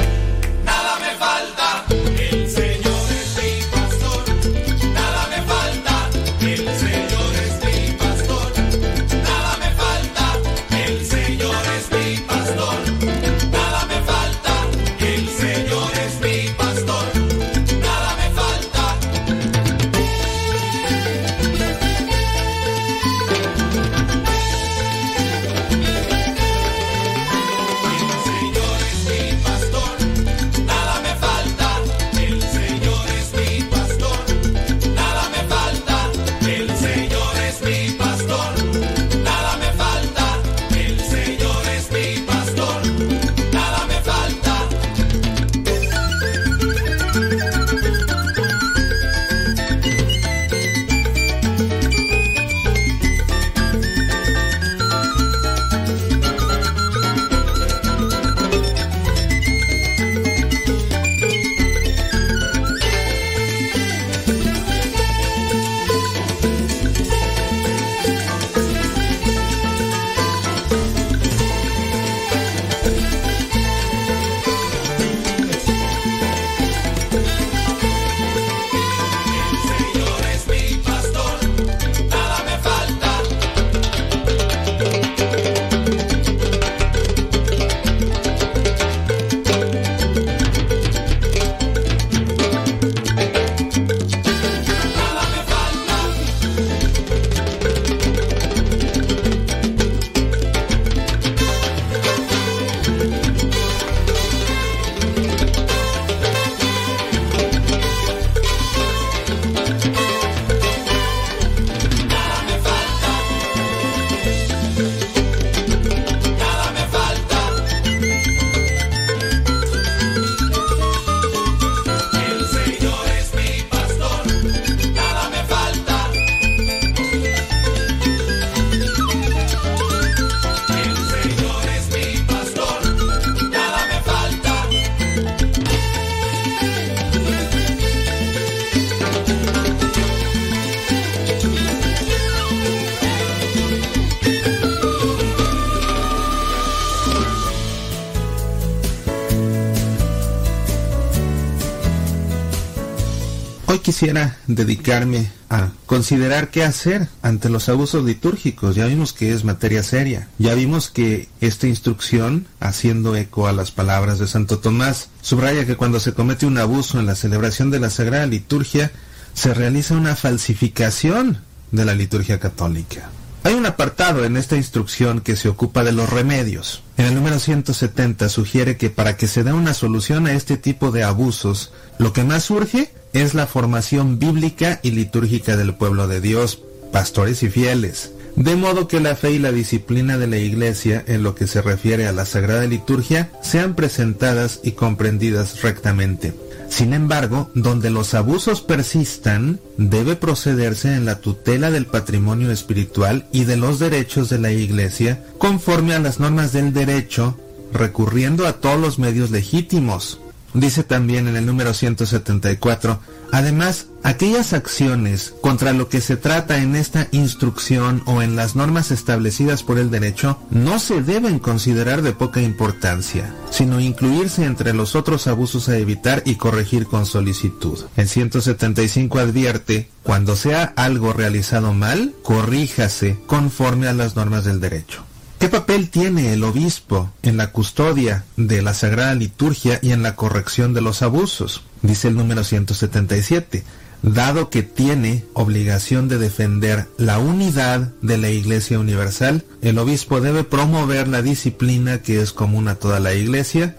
quisiera dedicarme a considerar qué hacer ante los abusos litúrgicos. Ya vimos que es materia seria. Ya vimos que esta instrucción, haciendo eco a las palabras de Santo Tomás, subraya que cuando se comete un abuso en la celebración de la Sagrada Liturgia, se realiza una falsificación de la liturgia católica. Hay un apartado en esta instrucción que se ocupa de los remedios. En el número 170 sugiere que para que se dé una solución a este tipo de abusos, lo que más surge es la formación bíblica y litúrgica del pueblo de Dios, pastores y fieles. De modo que la fe y la disciplina de la Iglesia en lo que se refiere a la Sagrada Liturgia sean presentadas y comprendidas rectamente. Sin embargo, donde los abusos persistan, debe procederse en la tutela del patrimonio espiritual y de los derechos de la Iglesia, conforme a las normas del derecho, recurriendo a todos los medios legítimos. Dice también en el número 174, además, aquellas acciones contra lo que se trata en esta instrucción o en las normas establecidas por el derecho no se deben considerar de poca importancia, sino incluirse entre los otros abusos a evitar y corregir con solicitud. El 175 advierte, cuando sea algo realizado mal, corríjase conforme a las normas del derecho. ¿Qué papel tiene el obispo en la custodia de la Sagrada Liturgia y en la corrección de los abusos? Dice el número 177. Dado que tiene obligación de defender la unidad de la Iglesia Universal, el obispo debe promover la disciplina que es común a toda la Iglesia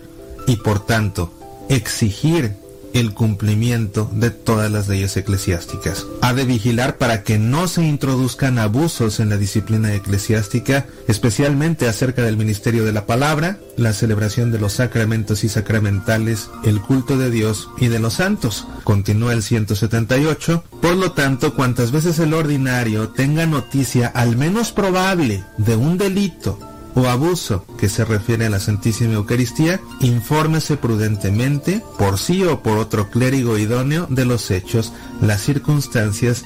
y por tanto exigir el cumplimiento de todas las leyes eclesiásticas. Ha de vigilar para que no se introduzcan abusos en la disciplina eclesiástica, especialmente acerca del ministerio de la palabra, la celebración de los sacramentos y sacramentales, el culto de Dios y de los santos. Continúa el 178. Por lo tanto, cuantas veces el ordinario tenga noticia al menos probable de un delito o abuso que se refiere a la Santísima Eucaristía, infórmese prudentemente, por sí o por otro clérigo idóneo, de los hechos, las circunstancias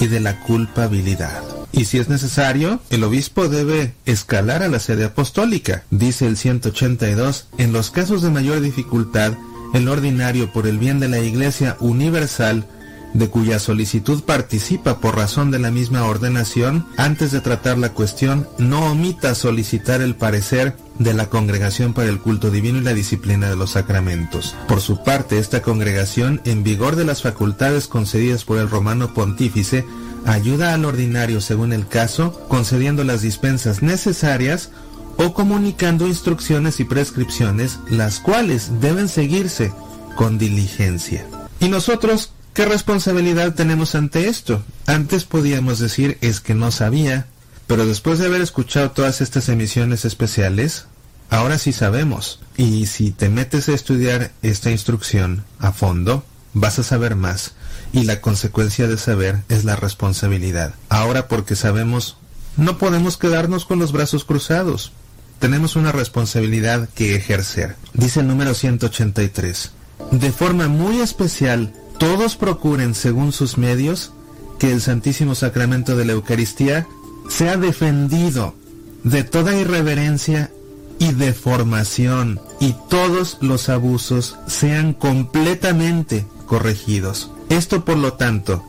y de la culpabilidad. Y si es necesario, el obispo debe escalar a la sede apostólica. Dice el 182, en los casos de mayor dificultad, el ordinario por el bien de la Iglesia universal de cuya solicitud participa por razón de la misma ordenación, antes de tratar la cuestión, no omita solicitar el parecer de la Congregación para el Culto Divino y la Disciplina de los Sacramentos. Por su parte, esta congregación, en vigor de las facultades concedidas por el romano pontífice, ayuda al ordinario según el caso, concediendo las dispensas necesarias o comunicando instrucciones y prescripciones, las cuales deben seguirse con diligencia. Y nosotros, ¿Qué responsabilidad tenemos ante esto? Antes podíamos decir es que no sabía, pero después de haber escuchado todas estas emisiones especiales, ahora sí sabemos. Y si te metes a estudiar esta instrucción a fondo, vas a saber más. Y la consecuencia de saber es la responsabilidad. Ahora porque sabemos, no podemos quedarnos con los brazos cruzados. Tenemos una responsabilidad que ejercer. Dice el número 183. De forma muy especial, todos procuren, según sus medios, que el Santísimo Sacramento de la Eucaristía sea defendido de toda irreverencia y deformación y todos los abusos sean completamente corregidos. Esto, por lo tanto,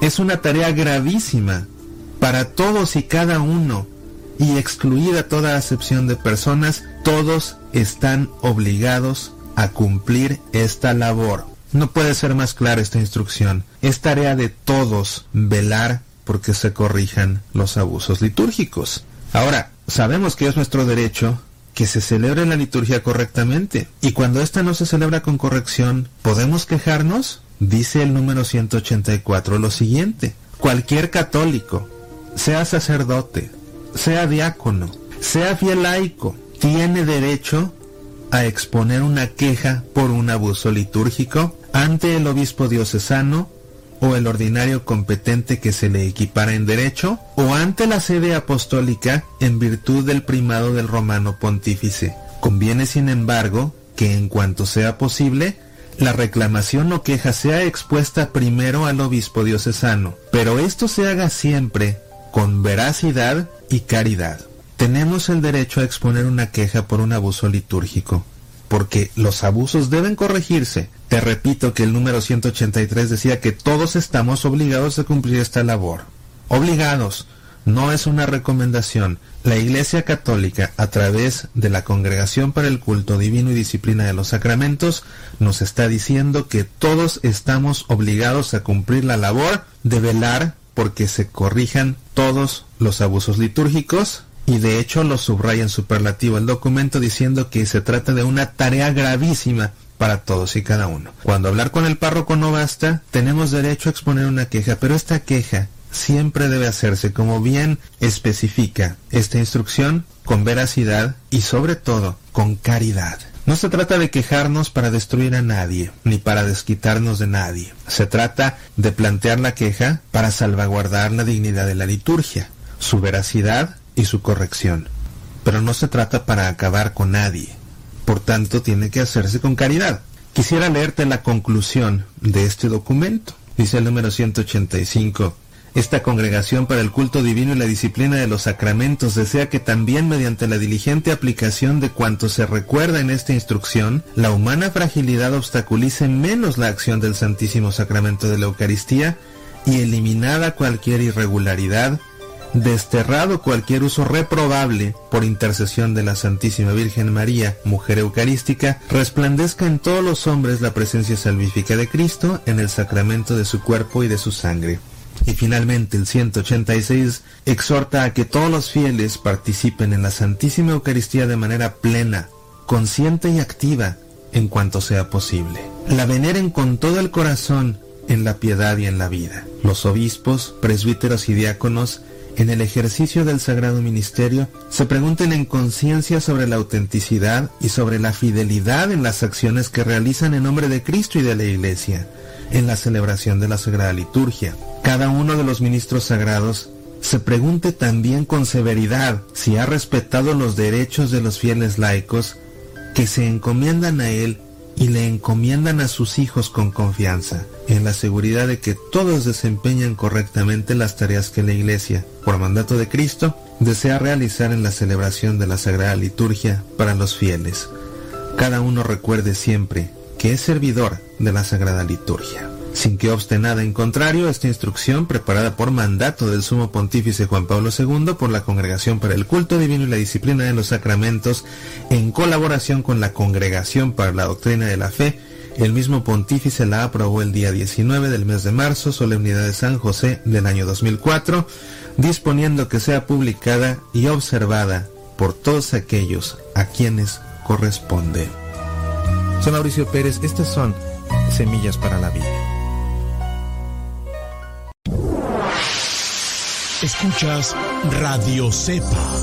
es una tarea gravísima para todos y cada uno y excluida toda acepción de personas, todos están obligados a cumplir esta labor. No puede ser más clara esta instrucción. Es tarea de todos velar porque se corrijan los abusos litúrgicos. Ahora, sabemos que es nuestro derecho que se celebre la liturgia correctamente. Y cuando ésta no se celebra con corrección, ¿podemos quejarnos? Dice el número 184 lo siguiente. Cualquier católico, sea sacerdote, sea diácono, sea fiel laico, tiene derecho a exponer una queja por un abuso litúrgico ante el obispo diocesano o el ordinario competente que se le equipara en derecho o ante la sede apostólica en virtud del primado del romano pontífice. Conviene, sin embargo, que en cuanto sea posible, la reclamación o queja sea expuesta primero al obispo diocesano, pero esto se haga siempre con veracidad y caridad. Tenemos el derecho a exponer una queja por un abuso litúrgico. porque los abusos deben corregirse. Te repito que el número 183 decía que todos estamos obligados a cumplir esta labor. Obligados. No es una recomendación. La Iglesia Católica, a través de la Congregación para el Culto Divino y Disciplina de los Sacramentos, nos está diciendo que todos estamos obligados a cumplir la labor de velar porque se corrijan todos los abusos litúrgicos y de hecho lo subraya en superlativo el documento diciendo que se trata de una tarea gravísima para todos y cada uno. Cuando hablar con el párroco no basta, tenemos derecho a exponer una queja, pero esta queja siempre debe hacerse como bien especifica esta instrucción con veracidad y sobre todo con caridad. No se trata de quejarnos para destruir a nadie, ni para desquitarnos de nadie. Se trata de plantear la queja para salvaguardar la dignidad de la liturgia, su veracidad y su corrección. Pero no se trata para acabar con nadie. Por tanto, tiene que hacerse con caridad. Quisiera leerte la conclusión de este documento. Dice el número 185. Esta congregación para el culto divino y la disciplina de los sacramentos desea que también mediante la diligente aplicación de cuanto se recuerda en esta instrucción, la humana fragilidad obstaculice menos la acción del Santísimo Sacramento de la Eucaristía y eliminada cualquier irregularidad, desterrado cualquier uso reprobable por intercesión de la Santísima Virgen María, mujer eucarística, resplandezca en todos los hombres la presencia salvífica de Cristo en el sacramento de su cuerpo y de su sangre. Y finalmente el 186 exhorta a que todos los fieles participen en la Santísima Eucaristía de manera plena, consciente y activa en cuanto sea posible. La veneren con todo el corazón en la piedad y en la vida. Los obispos, presbíteros y diáconos en el ejercicio del sagrado ministerio se pregunten en conciencia sobre la autenticidad y sobre la fidelidad en las acciones que realizan en nombre de Cristo y de la Iglesia, en la celebración de la Sagrada Liturgia. Cada uno de los ministros sagrados se pregunte también con severidad si ha respetado los derechos de los fieles laicos que se encomiendan a él y le encomiendan a sus hijos con confianza, en la seguridad de que todos desempeñan correctamente las tareas que la Iglesia, por mandato de Cristo, desea realizar en la celebración de la Sagrada Liturgia para los fieles. Cada uno recuerde siempre que es servidor de la Sagrada Liturgia. Sin que obste nada en contrario, esta instrucción, preparada por mandato del Sumo Pontífice Juan Pablo II por la Congregación para el Culto Divino y la Disciplina de los Sacramentos, en colaboración con la Congregación para la Doctrina de la Fe, el mismo pontífice la aprobó el día 19 del mes de marzo, solemnidad de San José del año 2004, disponiendo que sea publicada y observada por todos aquellos a quienes corresponde. Soy Mauricio Pérez, estas son Semillas para la Vida. Escuchas Radio Cepa.